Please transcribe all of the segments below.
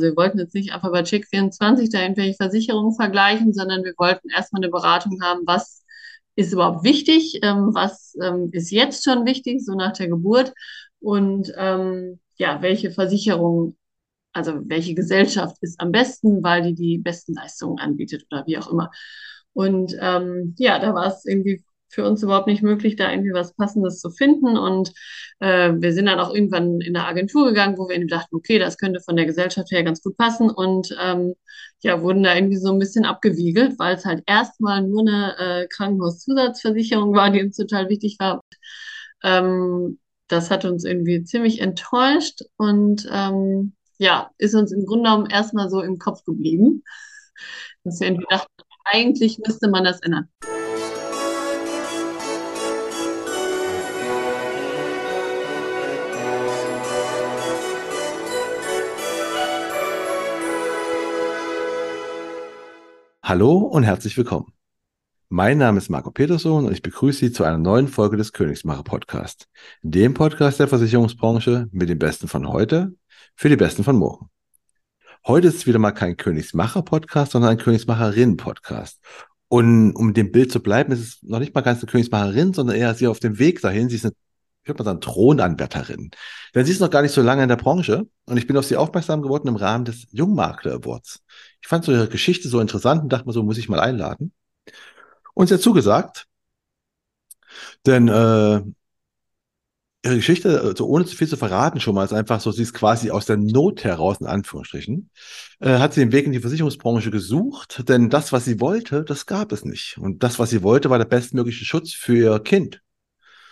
Also wir wollten jetzt nicht einfach bei Check24 da irgendwelche Versicherungen vergleichen, sondern wir wollten erstmal eine Beratung haben, was ist überhaupt wichtig, ähm, was ähm, ist jetzt schon wichtig, so nach der Geburt und ähm, ja, welche Versicherung, also welche Gesellschaft ist am besten, weil die die besten Leistungen anbietet oder wie auch immer. Und ähm, ja, da war es irgendwie für uns überhaupt nicht möglich, da irgendwie was Passendes zu finden. Und äh, wir sind dann auch irgendwann in eine Agentur gegangen, wo wir irgendwie dachten, okay, das könnte von der Gesellschaft her ganz gut passen. Und ähm, ja, wurden da irgendwie so ein bisschen abgewiegelt, weil es halt erstmal nur eine äh, Krankenhauszusatzversicherung war, die uns total wichtig war. Ähm, das hat uns irgendwie ziemlich enttäuscht und ähm, ja, ist uns im Grunde genommen erstmal so im Kopf geblieben. Dass wir irgendwie dachten, eigentlich müsste man das ändern. Hallo und herzlich willkommen. Mein Name ist Marco Peterson und ich begrüße Sie zu einer neuen Folge des Königsmacher Podcast, dem Podcast der Versicherungsbranche mit dem Besten von heute für die Besten von morgen. Heute ist es wieder mal kein Königsmacher Podcast, sondern ein Königsmacherin Podcast. Und um dem Bild zu bleiben, ist es noch nicht mal ganz eine Königsmacherin, sondern eher sie auf dem Weg dahin. Sie ist eine, ich würde mal sagen, Thronanwärterin. Denn sie ist noch gar nicht so lange in der Branche und ich bin auf sie aufmerksam geworden im Rahmen des Jungmakler Awards. Ich fand so ihre Geschichte so interessant und dachte mir so, muss ich mal einladen. Und sie hat zugesagt, denn äh, ihre Geschichte, so ohne zu viel zu verraten schon mal, ist einfach so, sie ist quasi aus der Not heraus, in Anführungsstrichen, äh, hat sie den Weg in die Versicherungsbranche gesucht, denn das, was sie wollte, das gab es nicht. Und das, was sie wollte, war der bestmögliche Schutz für ihr Kind.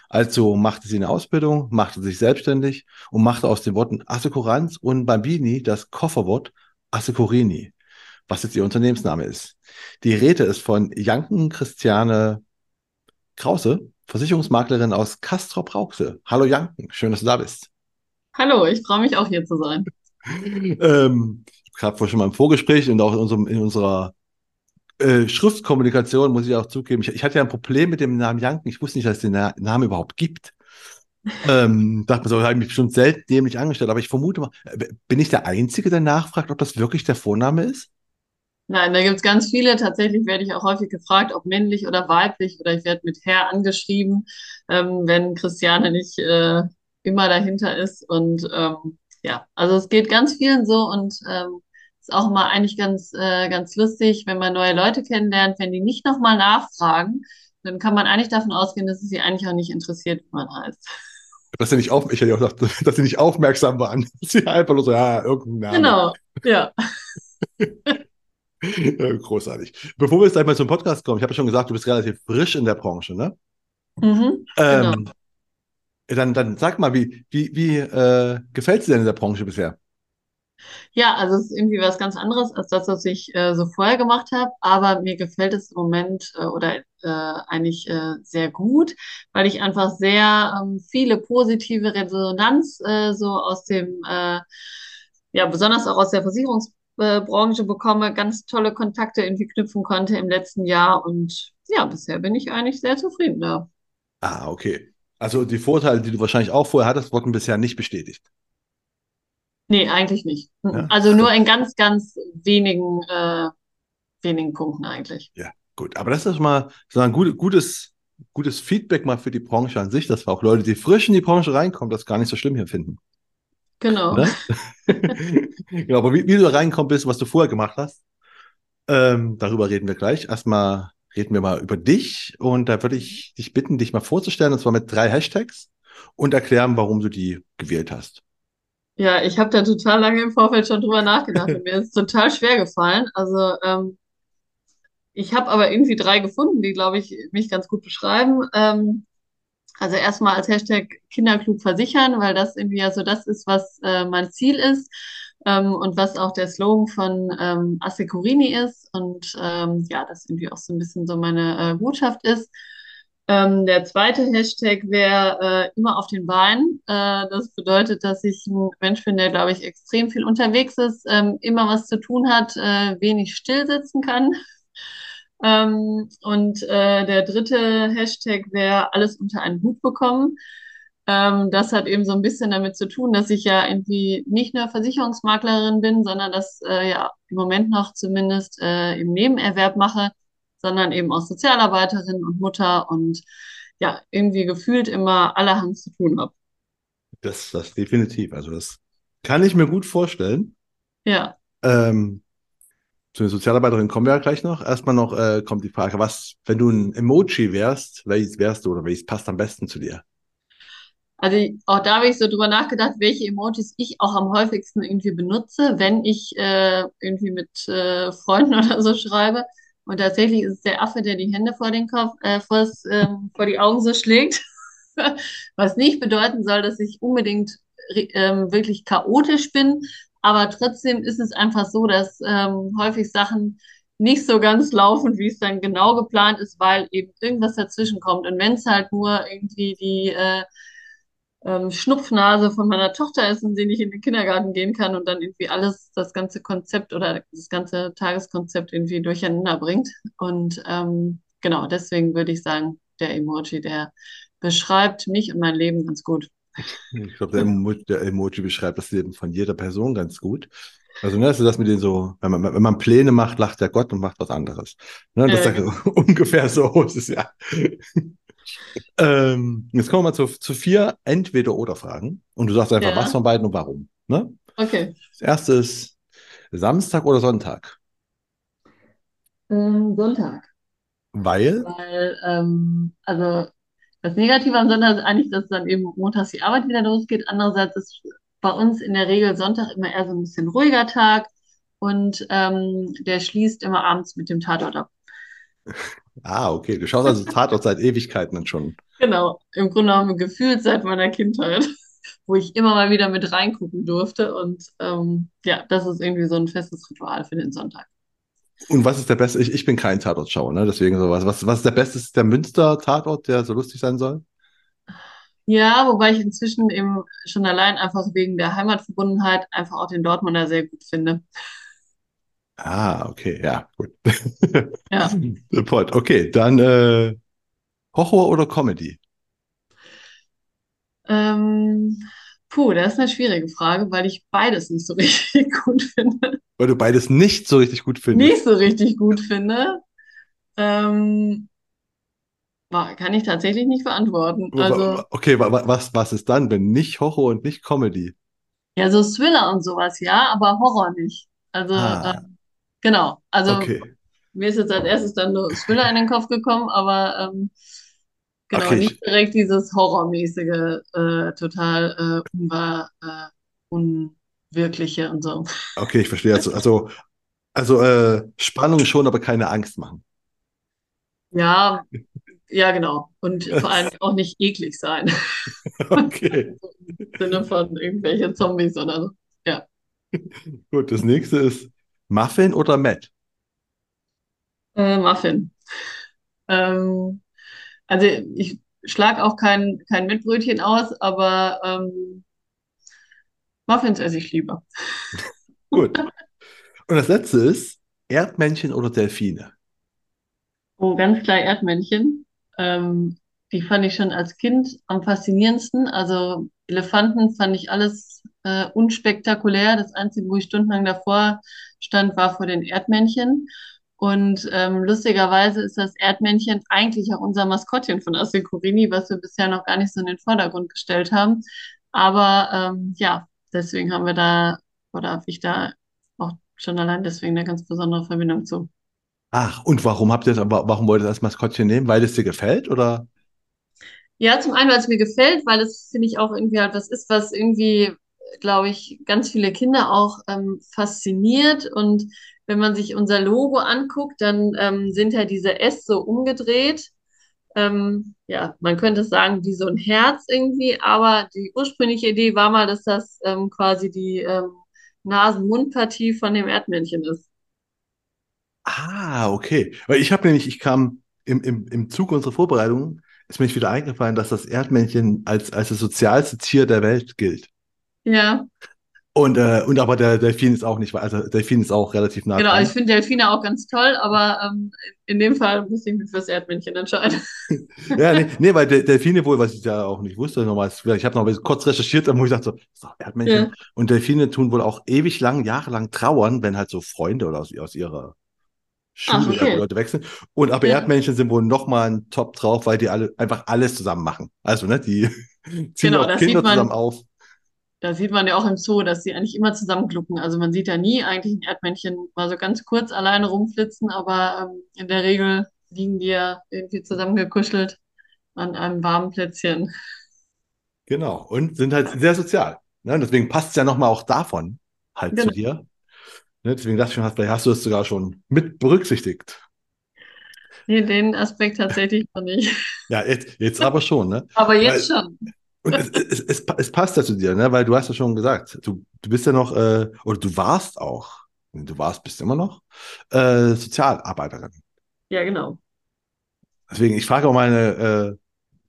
Also machte sie eine Ausbildung, machte sich selbstständig und machte aus den Worten Assekuranz und Bambini das Kofferwort Assekurini was jetzt ihr Unternehmensname ist. Die Rede ist von Janken Christiane Krause, Versicherungsmaklerin aus Castrop Rauxel. Hallo Janken, schön, dass du da bist. Hallo, ich freue mich auch hier zu sein. ähm, gerade vorhin schon mal im Vorgespräch und auch in, unserem, in unserer äh, Schriftkommunikation muss ich auch zugeben, ich, ich, hatte ja ein Problem mit dem Namen Janken. Ich wusste nicht, dass es den Na Namen überhaupt gibt. ähm, dachte mir so, habe ich mich bestimmt selten dämlich angestellt, aber ich vermute mal, äh, bin ich der Einzige, der nachfragt, ob das wirklich der Vorname ist? Nein, da gibt es ganz viele. Tatsächlich werde ich auch häufig gefragt, ob männlich oder weiblich oder ich werde mit Herr angeschrieben, ähm, wenn Christiane nicht äh, immer dahinter ist. Und ähm, ja, also es geht ganz vielen so und ähm, ist auch immer eigentlich ganz, äh, ganz lustig, wenn man neue Leute kennenlernt, wenn die nicht nochmal nachfragen, dann kann man eigentlich davon ausgehen, dass es sie eigentlich auch nicht interessiert, wie man heißt. Dass sie nicht auf, ich hätte auch gedacht, dass sie nicht aufmerksam waren. sie einfach nur so, ja, irgendein Name. Genau, ja. Großartig. Bevor wir jetzt einmal zum Podcast kommen, ich habe ja schon gesagt, du bist relativ frisch in der Branche, ne? Mhm, genau. ähm, dann, dann sag mal, wie, wie, wie äh, gefällt es dir denn in der Branche bisher? Ja, also es ist irgendwie was ganz anderes als das, was ich äh, so vorher gemacht habe, aber mir gefällt es im Moment äh, oder äh, eigentlich äh, sehr gut, weil ich einfach sehr ähm, viele positive Resonanz äh, so aus dem, äh, ja, besonders auch aus der Versicherungs Branche bekomme, ganz tolle Kontakte irgendwie knüpfen konnte im letzten Jahr und ja, bisher bin ich eigentlich sehr zufrieden da. Ah, okay. Also die Vorteile, die du wahrscheinlich auch vorher hattest, wurden bisher nicht bestätigt. Nee, eigentlich nicht. Ja? Also nur in ganz, ganz wenigen, äh, wenigen Punkten eigentlich. Ja, gut. Aber das ist mal so ein gut, gutes, gutes Feedback mal für die Branche an sich, dass wir auch Leute, die frisch in die Branche reinkommen, das gar nicht so schlimm hier finden. Genau. Ne? genau, aber wie, wie, du da reingekommen bist, was du vorher gemacht hast, ähm, darüber reden wir gleich. Erstmal reden wir mal über dich und da würde ich dich bitten, dich mal vorzustellen, und zwar mit drei Hashtags und erklären, warum du die gewählt hast. Ja, ich habe da total lange im Vorfeld schon drüber nachgedacht und mir ist total schwer gefallen. Also ähm, ich habe aber irgendwie drei gefunden, die, glaube ich, mich ganz gut beschreiben. Ähm, also erstmal als Hashtag Kinderklug versichern, weil das irgendwie ja so das ist, was äh, mein Ziel ist ähm, und was auch der Slogan von ähm, Assekurini ist und ähm, ja, das irgendwie auch so ein bisschen so meine äh, Botschaft ist. Ähm, der zweite Hashtag wäre äh, immer auf den Beinen. Äh, das bedeutet, dass ich ein Mensch bin, der, glaube ich, extrem viel unterwegs ist, ähm, immer was zu tun hat, äh, wenig still sitzen kann. Ähm, und äh, der dritte Hashtag wäre alles unter einen Hut bekommen. Ähm, das hat eben so ein bisschen damit zu tun, dass ich ja irgendwie nicht nur Versicherungsmaklerin bin, sondern das äh, ja im Moment noch zumindest äh, im Nebenerwerb mache, sondern eben auch Sozialarbeiterin und Mutter und ja, irgendwie gefühlt immer allerhand zu tun habe. Das, das definitiv. Also das kann ich mir gut vorstellen. Ja. Ähm, zu den Sozialarbeiterin kommen wir ja gleich noch. Erstmal noch äh, kommt die Frage, was, wenn du ein Emoji wärst, welches wärst du oder welches passt am besten zu dir? Also auch da habe ich so drüber nachgedacht, welche Emojis ich auch am häufigsten irgendwie benutze, wenn ich äh, irgendwie mit äh, Freunden oder so schreibe. Und tatsächlich ist es der Affe, der die Hände vor den Kopf, äh, vors, äh, vor die Augen so schlägt. Was nicht bedeuten soll, dass ich unbedingt ähm, wirklich chaotisch bin. Aber trotzdem ist es einfach so, dass ähm, häufig Sachen nicht so ganz laufen, wie es dann genau geplant ist, weil eben irgendwas dazwischen kommt. Und wenn es halt nur irgendwie die äh, ähm, Schnupfnase von meiner Tochter ist und sie nicht in den Kindergarten gehen kann und dann irgendwie alles, das ganze Konzept oder das ganze Tageskonzept irgendwie durcheinander bringt. Und ähm, genau, deswegen würde ich sagen, der Emoji, der beschreibt mich und mein Leben ganz gut. Ich glaube, der, Emoji, der Emoji beschreibt das Leben von jeder Person ganz gut. Also, ne, das ist das mit den so, wenn man, wenn man Pläne macht, lacht der Gott und macht was anderes. Ne, das äh, ist ungefähr so ist es ja. ähm, jetzt kommen wir mal zu, zu vier Entweder-Oder-Fragen. Und du sagst einfach, ja. was von beiden und warum. Ne? Okay. Das erste ist Samstag oder Sonntag? Ähm, Sonntag. Weil? Weil, ähm, also das Negative am Sonntag ist eigentlich, dass dann eben montags die Arbeit wieder losgeht. Andererseits ist bei uns in der Regel Sonntag immer eher so ein bisschen ruhiger Tag und ähm, der schließt immer abends mit dem Tatort ab. Ah, okay. Du schaust also Tatort seit Ewigkeiten dann schon. Genau, im Grunde genommen gefühlt seit meiner Kindheit, wo ich immer mal wieder mit reingucken durfte. Und ähm, ja, das ist irgendwie so ein festes Ritual für den Sonntag. Und was ist der beste? Ich, ich bin kein Tatortschauer, ne? Deswegen sowas. Was, was ist der beste? Ist der Münster-Tatort, der so lustig sein soll? Ja, wobei ich inzwischen eben schon allein einfach wegen der Heimatverbundenheit einfach auch den Dortmunder sehr gut finde. Ah, okay, ja, gut. Ja. Pot. Okay, dann äh, Horror oder Comedy? Ähm, puh, das ist eine schwierige Frage, weil ich beides nicht so richtig gut finde. Weil du beides nicht so richtig gut findest. Nicht so richtig gut finde. Ähm, kann ich tatsächlich nicht beantworten. Also, okay, was, was ist dann, wenn nicht Horror und nicht Comedy? Ja, so Thriller und sowas, ja, aber Horror nicht. Also, ah. äh, Genau. Also okay. mir ist jetzt als erstes dann nur Thriller in den Kopf gekommen, aber ähm, genau, okay. nicht direkt dieses Horrormäßige, äh, total äh, unwahr, äh, unwirkliche und so. Okay, ich verstehe. Also, also, also äh, Spannung schon, aber keine Angst machen. Ja, ja, genau. Und vor allem auch nicht eklig sein. Okay. Im Sinne von irgendwelche Zombies oder so. Ja. Gut, das nächste ist Muffin oder Matt? Äh, Muffin. Ähm, also ich schlage auch kein, kein Mettbrötchen aus, aber ähm, Muffins esse ich lieber. Gut. Und das letzte ist Erdmännchen oder Delfine? Oh, ganz klar Erdmännchen. Ähm, die fand ich schon als Kind am faszinierendsten. Also Elefanten fand ich alles äh, unspektakulär. Das Einzige, wo ich stundenlang davor stand, war vor den Erdmännchen. Und ähm, lustigerweise ist das Erdmännchen eigentlich auch unser Maskottchen von Assekurini, was wir bisher noch gar nicht so in den Vordergrund gestellt haben. Aber ähm, ja, deswegen haben wir da, oder habe ich da auch schon allein deswegen eine ganz besondere Verbindung zu. Ach, und warum habt ihr das, warum wollt ihr das Maskottchen nehmen? Weil es dir gefällt oder? Ja, zum einen, weil es mir gefällt, weil es, finde ich, auch irgendwie halt was ist, was irgendwie, glaube ich, ganz viele Kinder auch ähm, fasziniert. Und wenn man sich unser Logo anguckt, dann ähm, sind ja diese S so umgedreht. Ähm, ja, man könnte sagen, wie so ein Herz irgendwie, aber die ursprüngliche Idee war mal, dass das ähm, quasi die ähm, Nasen-Mund-Partie von dem Erdmännchen ist. Ah, okay. Weil ich habe nämlich, ich kam im, im, im Zug unserer Vorbereitung ist mir nicht wieder eingefallen, dass das Erdmännchen als, als das sozialste Tier der Welt gilt. Ja. Und, äh, und aber der Delfin ist auch nicht, also Delfin ist auch relativ nah Genau, also ich dran. finde Delfine auch ganz toll, aber ähm, in dem Fall muss ich mich fürs Erdmännchen entscheiden. Ja, nee, nee, weil De Delfine wohl, was ich ja auch nicht wusste, nochmal, ich habe noch kurz recherchiert, wo ich dachte so, ist doch Erdmännchen. Ja. Und Delfine tun wohl auch ewig lang, jahrelang trauern, wenn halt so Freunde oder aus, aus ihrer Schule okay. Leute wechseln. Und aber Ja. Erdmännchen sind wohl nochmal ein Top drauf, weil die alle einfach alles zusammen machen. Also, ne, die ziehen Genau, auch das Kinder zusammen auf. Da sieht man ja auch im Zoo, dass sie eigentlich immer zusammenglucken. Also man sieht ja nie eigentlich ein Erdmännchen mal so ganz kurz alleine rumflitzen, aber ähm, in der Regel liegen die ja irgendwie zusammengekuschelt an einem warmen Plätzchen. Genau. Und sind halt sehr sozial. Ne? Und deswegen passt es ja nochmal auch davon halt zu Genau. dir. Ne? Deswegen dachte ich schon, vielleicht hast du es sogar schon mit berücksichtigt. Nee, den Aspekt tatsächlich noch nicht. Ja, jetzt, jetzt aber schon, ne? Aber jetzt Weil- schon. Und es, es, es, es passt ja zu dir, ne? Weil du hast ja schon gesagt, du, du bist ja noch, äh, oder du warst auch, du warst, bist immer noch, äh, Sozialarbeiterin. Ja, genau. Deswegen, ich frage auch meine äh,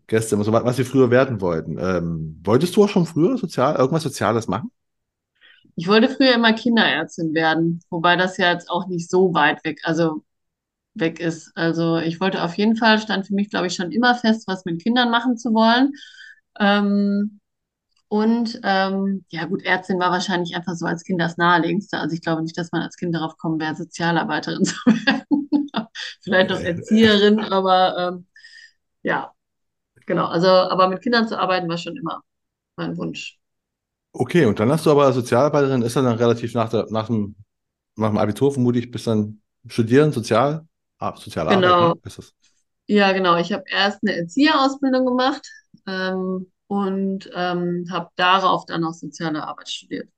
Gäste immer so, was, was sie früher werden wollten. Ähm, wolltest du auch schon früher sozial, irgendwas Soziales machen? Ich wollte früher immer Kinderärztin werden, wobei das ja jetzt auch nicht so weit weg, also weg ist. Also ich wollte auf jeden Fall, stand für mich, glaube ich, schon immer fest, was mit Kindern machen zu wollen. Ähm, und ähm, ja gut, Ärztin war wahrscheinlich einfach so als Kind das Naheliegendste. Also ich glaube nicht, dass man als Kind darauf kommen wäre, Sozialarbeiterin zu werden. Vielleicht noch Erzieherin, aber ähm, ja, genau. Also, aber mit Kindern zu arbeiten war schon immer mein Wunsch. Okay, und dann hast du aber Sozialarbeiterin, ist dann, dann relativ nach, der, nach, dem, nach dem Abitur vermutlich, bis dann studieren, Sozial, ah, Sozialarbeit, Genau. ne? Ist das? Ja, genau. Ich habe erst eine Erzieherausbildung gemacht ähm, und ähm, habe darauf dann auch soziale Arbeit studiert.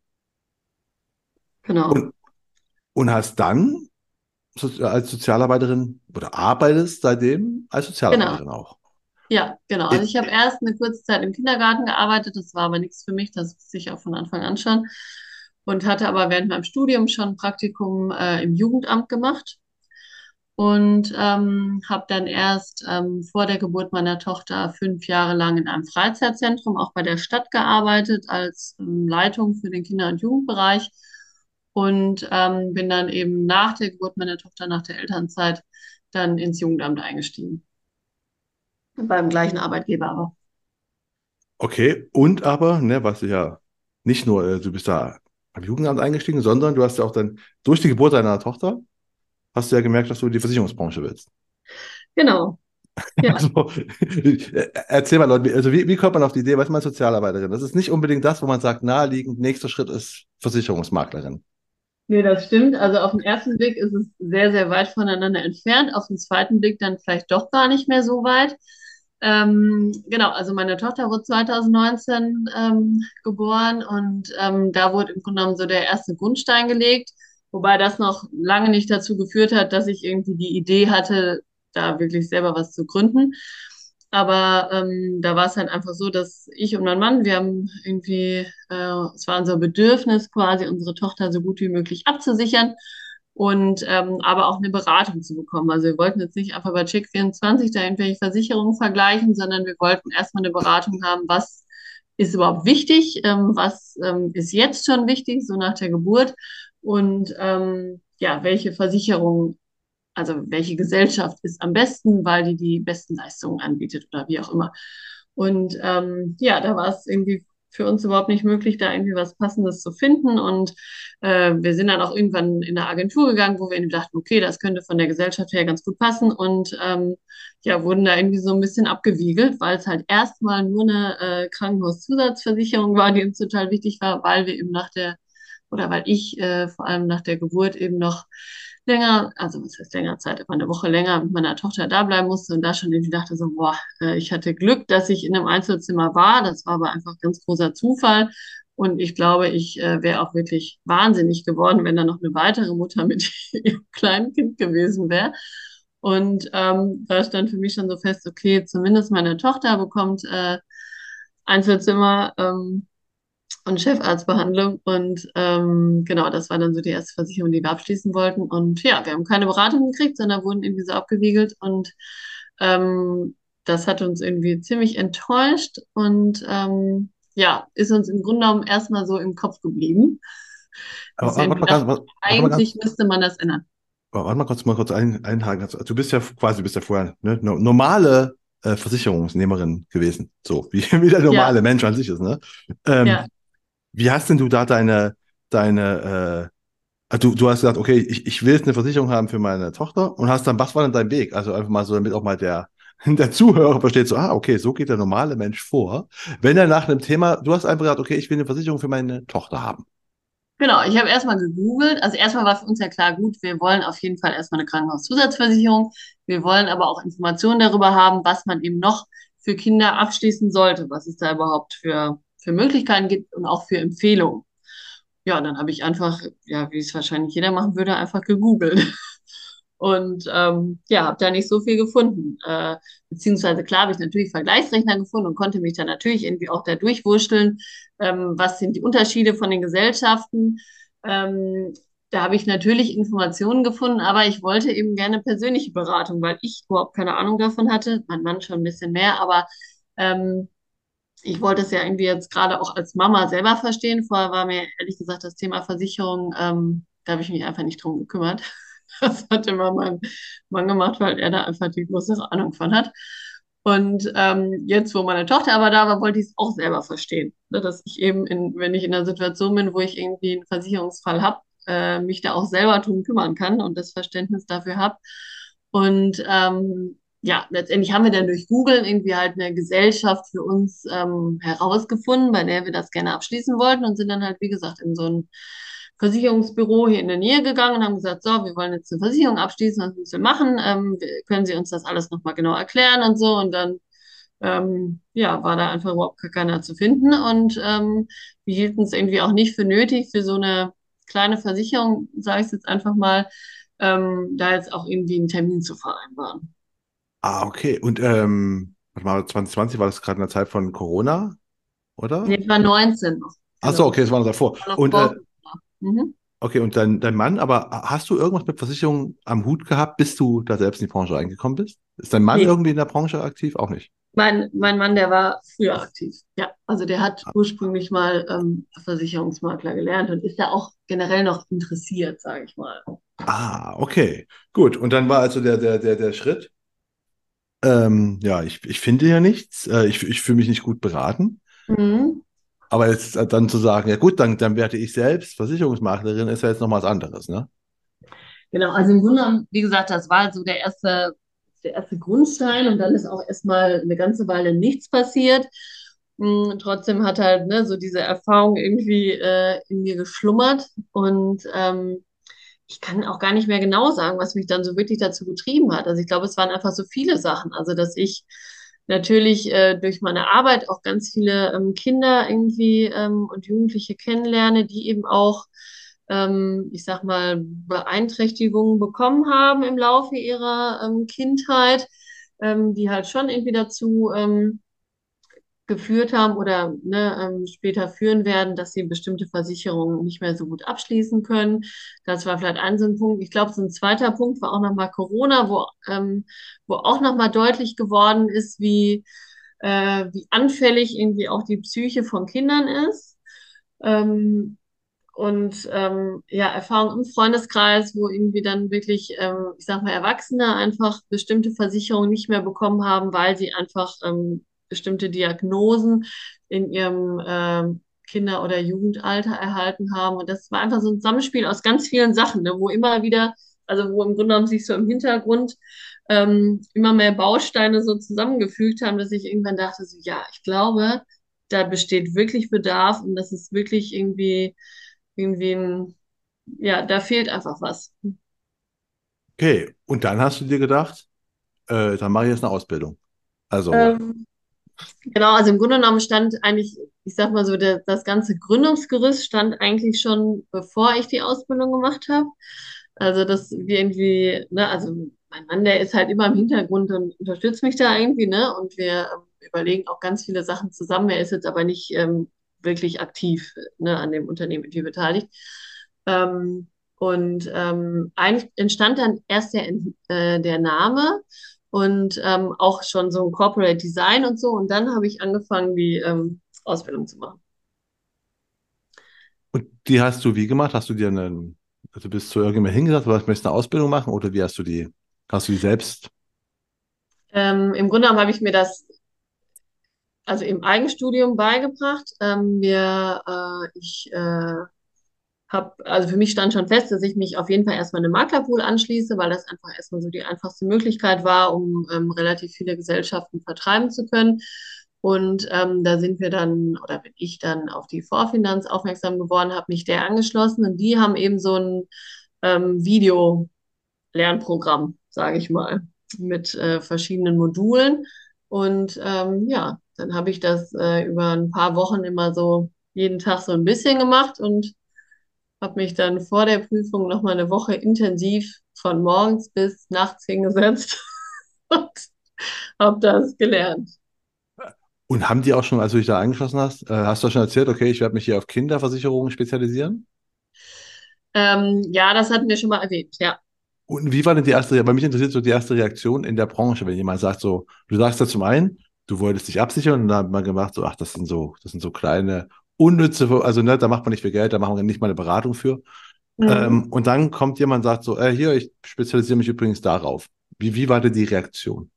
Genau. Und, und hast dann als Sozialarbeiterin oder arbeitest seitdem als Sozialarbeiterin auch. Ja, genau. Also ich habe erst eine kurze Zeit im Kindergarten gearbeitet, das war aber nichts für mich, das wusste ich auch von Anfang an schon. Und hatte aber während meinem Studium schon ein Praktikum äh, im Jugendamt gemacht. Und ähm, habe dann erst ähm, vor der Geburt meiner Tochter fünf Jahre lang in einem Freizeitzentrum, auch bei der Stadt gearbeitet, als ähm, Leitung für den Kinder- und Jugendbereich. Und ähm, bin dann eben nach der Geburt meiner Tochter, nach der Elternzeit, dann ins Jugendamt eingestiegen. Beim gleichen Arbeitgeber aber. Okay, und aber, ne, was ja nicht nur, äh, du bist da am Jugendamt eingestiegen, sondern du hast ja auch dann durch die Geburt deiner Tochter, hast du ja gemerkt, dass du in die Versicherungsbranche willst. Genau. Ja. Also, äh, erzähl mal, Leute, also wie, wie kommt man auf die Idee, was ist man Sozialarbeiterin? Das ist nicht unbedingt das, wo man sagt, naheliegend, nächster Schritt ist Versicherungsmaklerin. Nee, das stimmt. Also auf den ersten Blick ist es sehr, sehr weit voneinander entfernt. Auf den zweiten Blick dann vielleicht doch gar nicht mehr so weit. Ähm, genau, also meine Tochter wurde 2019 ähm, geboren und ähm, da wurde im Grunde genommen so der erste Grundstein gelegt, wobei das noch lange nicht dazu geführt hat, dass ich irgendwie die Idee hatte, da wirklich selber was zu gründen. Aber ähm, da war es halt einfach so, dass ich und mein Mann, wir haben irgendwie, äh, es war unser Bedürfnis, quasi unsere Tochter so gut wie möglich abzusichern und ähm, aber auch eine Beratung zu bekommen. Also wir wollten jetzt nicht einfach bei Check24 da irgendwelche Versicherungen vergleichen, sondern wir wollten erstmal eine Beratung haben, was ist überhaupt wichtig, ähm, was ähm, ist jetzt schon wichtig, so nach der Geburt und ähm, ja, welche Versicherung also welche Gesellschaft ist am besten, weil die die besten Leistungen anbietet oder wie auch immer. Und ähm, ja, da war es irgendwie für uns überhaupt nicht möglich, da irgendwie was Passendes zu finden. Und äh, wir sind dann auch irgendwann in eine Agentur gegangen, wo wir irgendwie dachten, okay, das könnte von der Gesellschaft her ganz gut passen. Und ähm, ja, wurden da irgendwie so ein bisschen abgewiegelt, weil es halt erstmal nur eine äh, Krankenhauszusatzversicherung war, die uns total wichtig war, weil wir eben nach der, oder weil ich äh, vor allem nach der Geburt eben noch länger, also was heißt länger Zeit, aber eine Woche länger mit meiner Tochter da bleiben musste und da schon irgendwie dachte so, boah, äh, ich hatte Glück, dass ich in einem Einzelzimmer war. Das war aber einfach ganz großer Zufall. Und ich glaube, ich äh, wäre auch wirklich wahnsinnig geworden, wenn da noch eine weitere Mutter mit ihrem kleinen Kind gewesen wäre. Und ähm, da stand für mich schon so fest, okay, zumindest meine Tochter bekommt äh, Einzelzimmer ähm, und Chefarztbehandlung. Und ähm, genau, das war dann so die erste Versicherung, die wir abschließen wollten. Und ja, wir haben keine Beratung gekriegt, sondern wurden irgendwie so abgewiegelt. Und ähm, das hat uns irgendwie ziemlich enttäuscht. Und ähm, ja, ist uns im Grunde genommen erstmal so im Kopf geblieben. Aber irgendwie ganz, dachten, ganz, eigentlich müsste man das ändern. warte mal kurz, mal kurz ein, einhaken. Also, Du bist ja quasi, bist ja vorher ne, no- normale äh, Versicherungsnehmerin gewesen. So, wie, wie der normale Ja, Mensch an sich ist, ne? Ähm, ja. Wie hast denn du da deine, deine, äh, also du, du hast gesagt, okay, ich, ich will jetzt eine Versicherung haben für meine Tochter und hast dann, was war denn dein Weg? Also einfach mal so, damit auch mal der, der Zuhörer versteht, so, ah, okay, so geht der normale Mensch vor. Wenn er nach einem Thema, du hast einfach gesagt, okay, ich will eine Versicherung für meine Tochter haben. Genau, ich habe erstmal gegoogelt. Also erstmal war für uns ja klar, gut, wir wollen auf jeden Fall erstmal eine Krankenhauszusatzversicherung. Wir wollen aber auch Informationen darüber haben, was man eben noch für Kinder abschließen sollte, was es da überhaupt für, für Möglichkeiten gibt und auch für Empfehlungen. Ja, dann habe ich einfach, ja, wie es wahrscheinlich jeder machen würde, einfach gegoogelt. Und ähm, ja, habe da nicht so viel gefunden. Äh, beziehungsweise klar habe ich natürlich Vergleichsrechner gefunden und konnte mich dann natürlich irgendwie auch da durchwurschteln, ähm, was sind die Unterschiede von den Gesellschaften. Ähm, da habe ich natürlich Informationen gefunden, aber ich wollte eben gerne persönliche Beratung, weil ich überhaupt keine Ahnung davon hatte. Mein Mann schon ein bisschen mehr, aber ähm, ich wollte es ja irgendwie jetzt gerade auch als Mama selber verstehen. Vorher war mir ehrlich gesagt das Thema Versicherung, ähm, da habe ich mich einfach nicht drum gekümmert. Das hat immer mein Mann gemacht, weil er da einfach die größere Ahnung von hat. Und ähm, jetzt, wo meine Tochter aber da war, wollte ich es auch selber verstehen. Ne, dass ich eben, in, wenn ich in einer Situation bin, wo ich irgendwie einen Versicherungsfall habe, äh, mich da auch selber drum kümmern kann und das Verständnis dafür habe. Und ähm, ja, letztendlich haben wir dann durch Google irgendwie halt eine Gesellschaft für uns ähm, herausgefunden, bei der wir das gerne abschließen wollten und sind dann halt, wie gesagt, in so ein Versicherungsbüro hier in der Nähe gegangen und haben gesagt, so, wir wollen jetzt eine Versicherung abschließen, was müssen wir machen? Ähm, können Sie uns das alles nochmal genau erklären und so? Und dann ähm, ja, war da einfach überhaupt keiner zu finden und ähm, wir hielten es irgendwie auch nicht für nötig, für so eine kleine Versicherung, sage ich jetzt einfach mal, ähm, da jetzt auch irgendwie einen Termin zu vereinbaren. Ah, okay. Und ähm, warte mal, 2020 war das gerade in der Zeit von Corona, oder? Nee, ich war 19 noch, Ach so, genau. okay, das war noch davor. War noch Und äh. Mhm. okay, und dein, dein Mann, aber hast du irgendwas mit Versicherungen am Hut gehabt, bis du da selbst in die Branche reingekommen bist? Ist dein Mann Nee, irgendwie in der Branche aktiv? Auch nicht. mein, mein Mann, der war früher aktiv. Ja, also der hat ursprünglich mal ähm, Versicherungsmakler gelernt und ist da auch generell noch interessiert, sage ich mal. Ah, okay. Gut. Und dann war also der, der, der, der Schritt. Ähm, ja, ich, ich finde ja nichts. Äh, ich, ich fühle mich nicht gut beraten. Mhm. Aber jetzt äh, dann zu sagen, ja gut, dann, dann werde ich selbst Versicherungsmaklerin, ist ja jetzt noch was anderes, ne? Genau, also im Grunde genommen, wie gesagt, das war so der erste, der erste Grundstein und dann ist auch erstmal eine ganze Weile nichts passiert. Mm, Trotzdem hat halt ne, so diese Erfahrung irgendwie äh, in mir geschlummert und ähm, ich kann auch gar nicht mehr genau sagen, was mich dann so wirklich dazu getrieben hat. Also ich glaube, es waren einfach so viele Sachen. Also dass ich natürlich äh, durch meine Arbeit auch ganz viele ähm, Kinder irgendwie ähm, und Jugendliche kennenlerne, die eben auch ähm, ich sag mal, Beeinträchtigungen bekommen haben im Laufe ihrer ähm, Kindheit, ähm, die halt schon irgendwie dazu ähm, geführt haben oder ne, ähm, später führen werden, dass sie bestimmte Versicherungen nicht mehr so gut abschließen können. Das war vielleicht ein so ein Punkt. Ich glaube, so ein zweiter Punkt war auch nochmal Corona, wo, ähm, wo auch nochmal deutlich geworden ist, wie, äh, wie anfällig irgendwie auch die Psyche von Kindern ist. Ähm, und ähm, ja, Erfahrung im Freundeskreis, wo irgendwie dann wirklich, ähm, ich sag mal, Erwachsene einfach bestimmte Versicherungen nicht mehr bekommen haben, weil sie einfach ähm, bestimmte Diagnosen in ihrem ähm, Kinder- oder Jugendalter erhalten haben. Und das war einfach so ein Zusammenspiel aus ganz vielen Sachen, ne, wo immer wieder, also wo im Grunde genommen sich so im Hintergrund ähm, immer mehr Bausteine so zusammengefügt haben, dass ich irgendwann dachte, so ja, ich glaube, da besteht wirklich Bedarf und das ist wirklich irgendwie irgendwie ein, ja, da fehlt einfach was. Okay. Und dann hast du dir gedacht, äh, dann mache ich jetzt eine Ausbildung. Also, Ähm, genau, also im Grunde genommen stand eigentlich, ich sag mal so, der, das ganze Gründungsgerüst stand eigentlich schon, bevor ich die Ausbildung gemacht habe. Also, dass wir irgendwie, ne, also mein Mann, der ist halt immer im Hintergrund und unterstützt mich da irgendwie, ne? Und wir ähm, überlegen auch ganz viele Sachen zusammen. Er ist jetzt aber nicht ähm, wirklich aktiv, ne, an dem Unternehmen irgendwie beteiligt. Ähm, und ähm, eigentlich entstand dann erst der, äh, der Name und ähm, auch schon so ein Corporate Design und so. Und dann habe ich angefangen, die, ähm, Ausbildung zu machen. Und die hast du wie gemacht? Hast du dir einen, also bist zu irgendjemandem hingesagt, du möchtest eine Ausbildung machen oder wie hast du die, hast du die selbst? Ähm, Im Grunde genommen habe ich mir das also im Eigenstudium beigebracht. Ähm, wir, äh, ich äh, habe, also für mich stand schon fest, dass ich mich auf jeden Fall erstmal einem Maklerpool anschließe, weil das einfach erstmal so die einfachste Möglichkeit war, um ähm, relativ viele Gesellschaften vertreiben zu können. Und ähm, da sind wir dann, oder bin ich dann auf die Vorfinanz aufmerksam geworden, habe mich der angeschlossen und die haben eben so ein ähm, Video-Lernprogramm, sage ich mal, mit äh, verschiedenen Modulen. Und ähm, ja, dann habe ich das äh, über ein paar Wochen immer so jeden Tag so ein bisschen gemacht und habe mich dann vor der Prüfung noch mal eine Woche intensiv von morgens bis nachts hingesetzt und habe das gelernt. Und haben die auch schon, als du dich da angeschlossen hast, äh, hast du schon erzählt, okay, ich werde mich hier auf Kinderversicherungen spezialisieren? Ähm, ja, das hatten wir schon mal erwähnt, ja. Und wie war denn die erste, bei mich interessiert so die erste Reaktion in der Branche, wenn jemand sagt so, du sagst da zum einen, du wolltest dich absichern und dann hat man gemacht so, ach, das sind so, das sind so kleine, unnütze, also ne, da macht man nicht viel Geld, da machen wir nicht mal eine Beratung für. Mhm. Ähm, und dann kommt jemand und sagt so, äh, hier, ich spezialisiere mich übrigens darauf. Wie, wie war denn die Reaktion?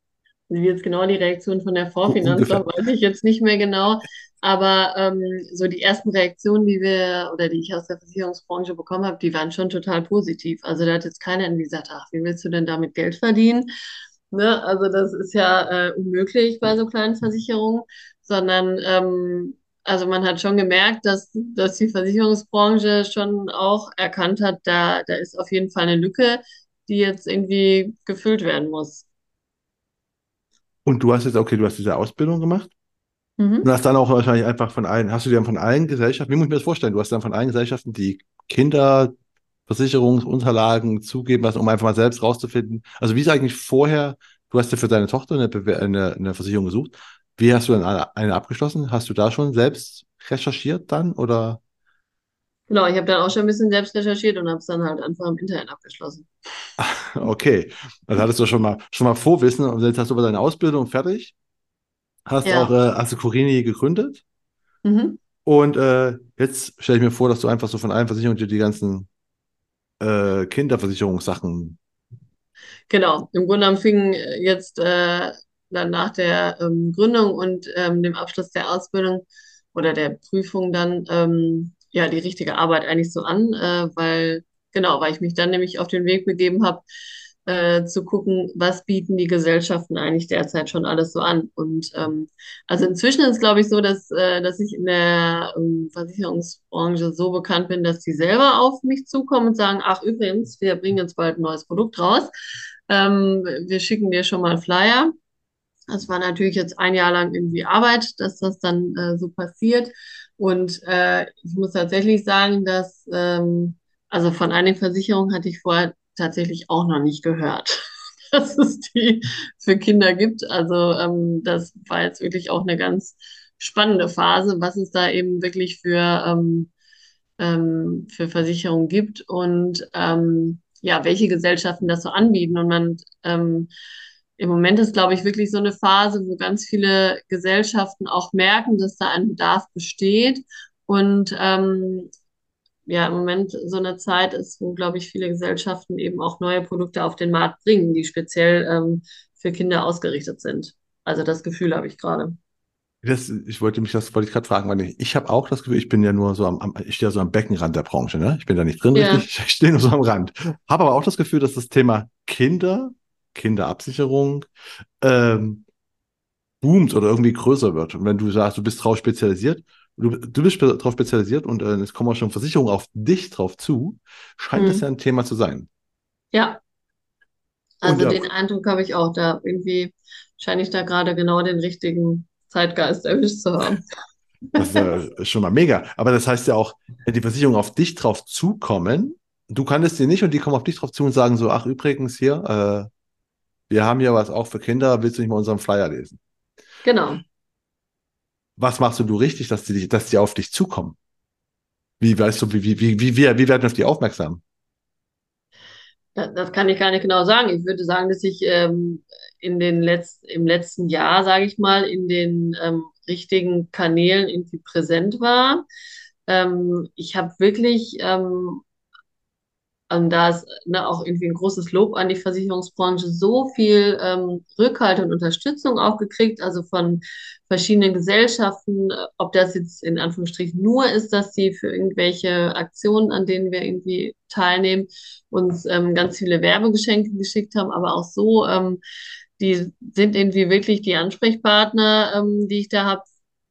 Wie jetzt genau die Reaktion von der Vorfinanz weiß ich jetzt nicht mehr genau. Aber ähm, so die ersten Reaktionen, die wir oder die ich aus der Versicherungsbranche bekommen habe, die waren schon total positiv. Also da hat jetzt keiner irgendwie gesagt, ach, wie willst du denn damit Geld verdienen? Ne? Also das ist ja äh, unmöglich bei so kleinen Versicherungen, sondern ähm, also man hat schon gemerkt, dass, dass die Versicherungsbranche schon auch erkannt hat, da, da ist auf jeden Fall eine Lücke, die jetzt irgendwie gefüllt werden muss. Und du hast jetzt, okay, du hast diese Ausbildung gemacht mhm. und hast dann auch wahrscheinlich einfach von allen, hast du dir dann von allen Gesellschaften, wie muss ich mir das vorstellen? Du hast dann von allen Gesellschaften die Kinderversicherungsunterlagen zugeben lassen, um einfach mal selbst rauszufinden. Also wie ist eigentlich vorher, du hast ja für deine Tochter eine, eine, eine Versicherung gesucht. Wie hast du dann eine, abgeschlossen? Hast du da schon selbst recherchiert dann oder? Genau, ich habe dann auch schon ein bisschen selbst recherchiert und habe es dann halt einfach im Internet abgeschlossen. Okay, also hattest du schon mal schon mal Vorwissen und jetzt hast du aber deine Ausbildung fertig. Hast ja. auch äh, hast du Corini gegründet. Mhm. Und äh, jetzt stelle ich mir vor, dass du einfach so von allen Versicherungen dir die ganzen äh, Kinderversicherungssachen. Genau, im Grunde genommen fing jetzt äh, dann nach der ähm, Gründung und ähm, dem Abschluss der Ausbildung oder der Prüfung dann ähm, ja die richtige Arbeit eigentlich so an, äh, weil genau, weil ich mich dann nämlich auf den Weg begeben habe, äh, zu gucken, was bieten die Gesellschaften eigentlich derzeit schon alles so an. Und ähm, also inzwischen ist es, glaube ich, so, dass, äh, dass ich in der ähm, Versicherungsbranche so bekannt bin, dass die selber auf mich zukommen und sagen, ach übrigens, wir bringen jetzt bald ein neues Produkt raus. Ähm, wir schicken dir schon mal einen Flyer. Das war natürlich jetzt ein Jahr lang irgendwie Arbeit, dass das dann äh, so passiert. Und äh, ich muss tatsächlich sagen, dass ähm, also von einigen Versicherungen hatte ich vorher tatsächlich auch noch nicht gehört, dass es die für Kinder gibt. Also ähm, das war jetzt wirklich auch eine ganz spannende Phase, was es da eben wirklich für, ähm, ähm, für Versicherungen gibt und ähm, ja, welche Gesellschaften das so anbieten. Und man ähm, im Moment ist, glaube ich, wirklich so eine Phase, wo ganz viele Gesellschaften auch merken, dass da ein Bedarf besteht und ähm, ja, im Moment so eine Zeit ist, wo, glaube ich, viele Gesellschaften eben auch neue Produkte auf den Markt bringen, die speziell ähm, für Kinder ausgerichtet sind. Also das Gefühl habe ich gerade. Das, ich wollte mich das wollte ich gerade fragen, weil ich, ich habe auch das Gefühl, ich bin ja nur so am, am ich stehe ja so am Beckenrand der Branche, ne? Ich bin da nicht drin, ja. richtig, ich stehe nur so am Rand. Habe aber auch das Gefühl, dass das Thema Kinder Kinderabsicherung ähm, boomt oder irgendwie größer wird. Und wenn du sagst, du bist drauf spezialisiert, du, du bist darauf spezialisiert und äh, es kommen auch schon Versicherungen auf dich drauf zu, scheint hm. das ja ein Thema zu sein. Ja. Also den Eindruck habe ich auch, da irgendwie scheine ich da gerade genau den richtigen Zeitgeist erwischt zu haben. Das ist ja schon mal mega. Aber das heißt ja auch, wenn die Versicherungen auf dich drauf zukommen, du kannst sie nicht und die kommen auf dich drauf zu und sagen so, ach übrigens hier, äh, wir haben ja was auch für Kinder, willst du nicht mal unseren Flyer lesen? Genau. Was machst du richtig, dass die, dass die auf dich zukommen? Wie weißt du, wie, wie, wie, wie, wie werden auf die aufmerksam? Das kann ich gar nicht genau sagen. Ich würde sagen, dass ich ähm, in den Letz-, im letzten Jahr, sage ich mal, in den ähm, richtigen Kanälen irgendwie präsent war. Ähm, ich habe wirklich ähm, und da ist ne, auch irgendwie ein großes Lob an die Versicherungsbranche, so viel ähm, Rückhalt und Unterstützung auch gekriegt, also von verschiedenen Gesellschaften, ob das jetzt in Anführungsstrichen nur ist, dass sie für irgendwelche Aktionen, an denen wir irgendwie teilnehmen, uns ähm, ganz viele Werbegeschenke geschickt haben, aber auch so, ähm, die sind irgendwie wirklich die Ansprechpartner, ähm, die ich da habe,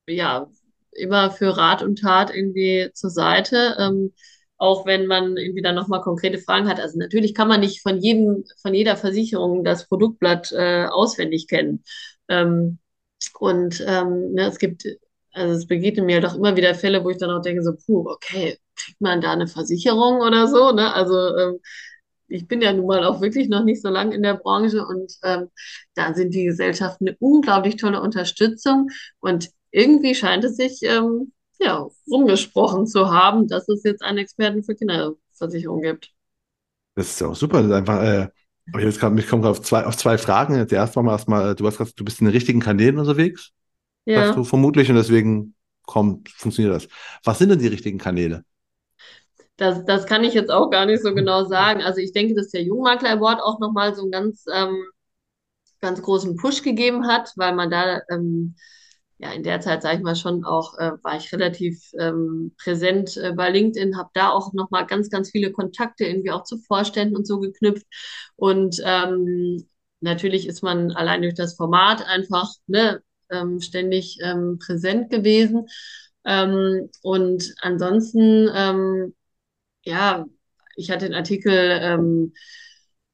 ja, immer für Rat und Tat irgendwie zur Seite. Ähm, auch wenn man irgendwie dann nochmal konkrete Fragen hat. Also natürlich kann man nicht von jedem, von jeder Versicherung das Produktblatt äh, auswendig kennen. Ähm, und ähm, ne, es gibt, also es begegnen mir doch immer wieder Fälle, wo ich dann auch denke, so, puh, okay, kriegt man da eine Versicherung oder so? Ne? Also ähm, ich bin ja nun mal auch wirklich noch nicht so lange in der Branche und ähm, da sind die Gesellschaften eine unglaublich tolle Unterstützung und irgendwie scheint es sich ähm, ja, rumgesprochen zu haben, dass es jetzt einen Experten für Kinderversicherung gibt. Das ist ja auch super. Das ist einfach, äh, aber jetzt grad, ich komme auf zwei, auf zwei Fragen. Jetzt erst mal erstmal, du hast gesagt, du bist in den richtigen Kanälen unterwegs. Ja. Sagst du vermutlich und deswegen kommt, funktioniert das. Was sind denn die richtigen Kanäle? Das, das kann ich jetzt auch gar nicht so genau sagen. Also ich denke, dass der Jungmakler Award auch nochmal so einen ganz, ähm, ganz großen Push gegeben hat, weil man da ähm, ja, in der Zeit, sage ich mal, schon auch, äh, war ich relativ ähm, präsent äh, bei LinkedIn, habe da auch nochmal ganz, ganz viele Kontakte irgendwie auch zu Vorständen und so geknüpft. Und ähm, natürlich ist man allein durch das Format einfach ne, ähm, ständig ähm, präsent gewesen. Ähm, und ansonsten, ähm, ja, ich hatte den Artikel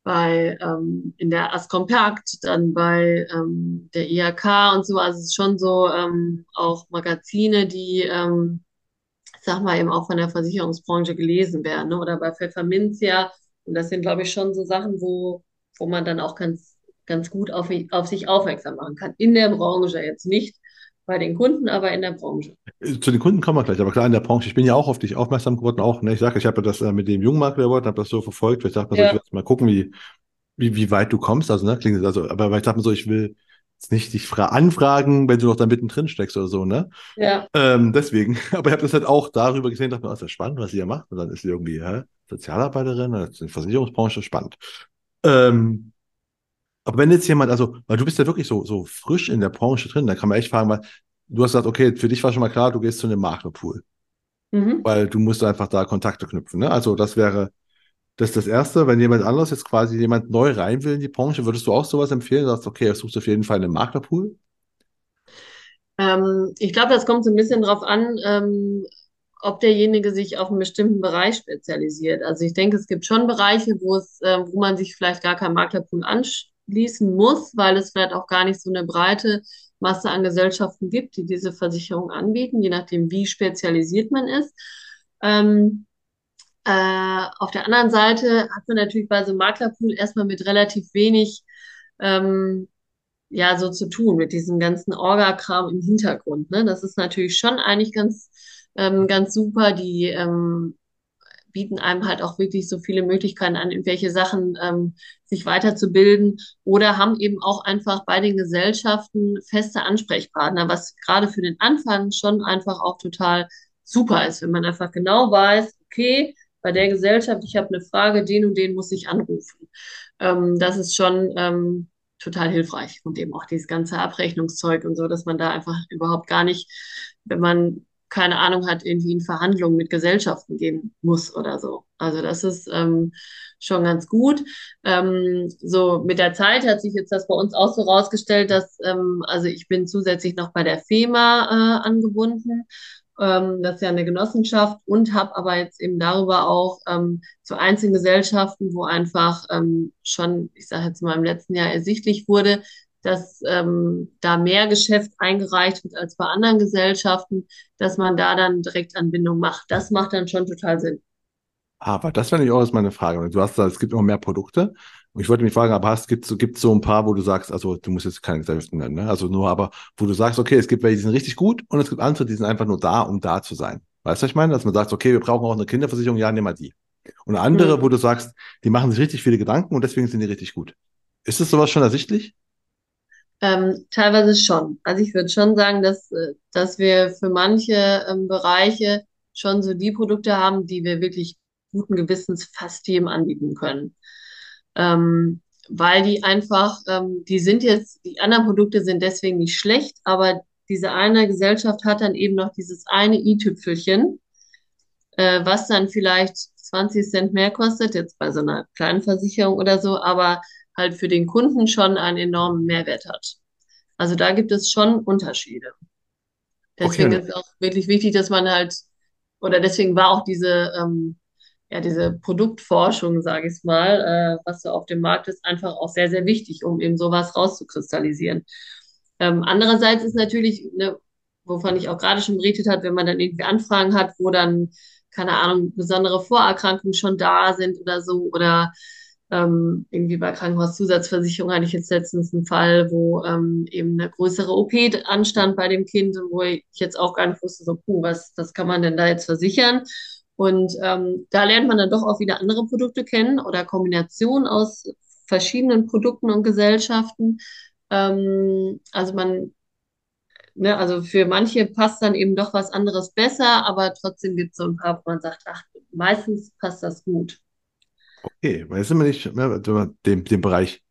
bei ähm, in der Ascompact, dann bei ähm, der IHK und so. Also es ist schon so ähm, auch Magazine, die, ähm, sag mal, eben auch von der Versicherungsbranche gelesen werden. Ne? Oder bei Pfefferminzia. Und das sind, glaube ich, schon so Sachen, wo, wo man dann auch ganz, ganz gut auf, auf sich aufmerksam machen kann. In der Branche jetzt nicht bei den Kunden, aber in der Branche. Zu den Kunden kommen wir gleich, aber klar in der Branche. Ich bin ja auch auf dich aufmerksam geworden, auch. Ne? Ich sage, ich habe das äh, mit dem Jungmakler geworden, habe das so verfolgt. Ich dachte ja. so, ich werde mal gucken, wie, wie, wie weit du kommst. Also, ne, klingt also, aber ich dachte so, ich will jetzt nicht dich anfragen, wenn du noch da mittendrin steckst oder so, ne? Ja. Ähm, deswegen. Aber ich habe das halt auch darüber gesehen, dachte mir, oh, ist das spannend, was sie hier macht. Und dann ist sie irgendwie hä, Sozialarbeiterin, das eine Versicherungsbranche, spannend. Ähm, aber wenn jetzt jemand, also, weil du bist ja wirklich so, so frisch in der Branche drin, da kann man echt fragen, weil du hast gesagt, okay, für dich war schon mal klar, du gehst zu einem Maklerpool. Mhm. Weil du musst einfach da Kontakte knüpfen. Ne? Also das wäre das, ist das Erste. Wenn jemand anderes jetzt quasi jemand neu rein will in die Branche, würdest du auch sowas empfehlen? Du sagst, okay, suchst auf jeden Fall einen Maklerpool? Ähm, ich glaube, das kommt so ein bisschen drauf an, ähm, ob derjenige sich auf einen bestimmten Bereich spezialisiert. Also ich denke, es gibt schon Bereiche, wo es, äh, wo man sich vielleicht gar kein Maklerpool anschaut schließen muss, weil es vielleicht auch gar nicht so eine breite Masse an Gesellschaften gibt, die diese Versicherung anbieten, je nachdem, wie spezialisiert man ist. Ähm, äh, auf der anderen Seite hat man natürlich bei so einem Maklerpool erstmal mit relativ wenig ähm, ja so zu tun, mit diesem ganzen Orga-Kram im Hintergrund. Ne? Das ist natürlich schon eigentlich ganz, ähm, ganz super. Die ähm, bieten einem halt auch wirklich so viele Möglichkeiten an, in welche Sachen ähm, sich weiterzubilden oder haben eben auch einfach bei den Gesellschaften feste Ansprechpartner, was gerade für den Anfang schon einfach auch total super ist, wenn man einfach genau weiß, okay, bei der Gesellschaft, ich habe eine Frage, den und den muss ich anrufen. Ähm, das ist schon ähm, total hilfreich und eben auch dieses ganze Abrechnungszeug und so, dass man da einfach überhaupt gar nicht, wenn man keine Ahnung hat, irgendwie in Verhandlungen mit Gesellschaften gehen muss oder so. Also das ist ähm, schon ganz gut. Ähm, so mit der Zeit hat sich jetzt das bei uns auch so rausgestellt, dass ähm, also ich bin zusätzlich noch bei der FEMA äh, angebunden. Ähm, das ist ja eine Genossenschaft und habe aber jetzt eben darüber auch ähm, zu einzelnen Gesellschaften, wo einfach ähm, schon, ich sage jetzt mal im letzten Jahr ersichtlich wurde, dass ähm, da mehr Geschäft eingereicht wird als bei anderen Gesellschaften, dass man da dann direkt Anbindung macht. Das macht dann schon total Sinn. Aber das wäre ich auch meine Frage. Du hast da, es gibt immer mehr Produkte. Und ich wollte mich fragen, aber hast, gibt es so ein paar, wo du sagst, also du musst jetzt keine Gesellschaften nennen, ne? also nur, aber wo du sagst, okay, es gibt welche, die sind richtig gut und es gibt andere, die sind einfach nur da, um da zu sein. Weißt du, was ich meine? Dass man sagt, okay, wir brauchen auch eine Kinderversicherung, ja, nimm mal die. Und andere, mhm. wo du sagst, die machen sich richtig viele Gedanken und deswegen sind die richtig gut. Ist das sowas schon ersichtlich? Ähm, teilweise schon. Also ich würde schon sagen, dass, äh, dass wir für manche ähm, Bereiche schon so die Produkte haben, die wir wirklich guten Gewissens fast jedem anbieten können. Ähm, weil die einfach, ähm, die sind jetzt, die anderen Produkte sind deswegen nicht schlecht, aber diese eine Gesellschaft hat dann eben noch dieses eine i-Tüpfelchen, äh, was dann vielleicht 20 Cent mehr kostet, jetzt bei so einer kleinen Versicherung oder so, aber halt für den Kunden schon einen enormen Mehrwert hat. Also da gibt es schon Unterschiede. Deswegen Okay, ist es auch wirklich wichtig, dass man halt, oder deswegen war auch diese, ähm, ja, diese Produktforschung, sage ich mal, äh, was so auf dem Markt ist, einfach auch sehr, sehr wichtig, um eben sowas rauszukristallisieren. Ähm, andererseits ist natürlich, ne, wovon ich auch gerade schon berichtet habe, wenn man dann irgendwie Anfragen hat, wo dann, keine Ahnung, besondere Vorerkrankungen schon da sind oder so, oder ähm, irgendwie bei Krankenhauszusatzversicherung hatte ich jetzt letztens einen Fall, wo ähm, eben eine größere OP anstand bei dem Kind und wo ich jetzt auch gar nicht wusste, so, puh, was, was kann man denn da jetzt versichern? Und ähm, da lernt man dann doch auch wieder andere Produkte kennen oder Kombinationen aus verschiedenen Produkten und Gesellschaften. Ähm, also man, ne, also für manche passt dann eben doch was anderes besser, aber trotzdem gibt es so ein paar, wo man sagt, ach, meistens passt das gut. Okay, weil jetzt sind wir nicht mehr dem, dem Bereich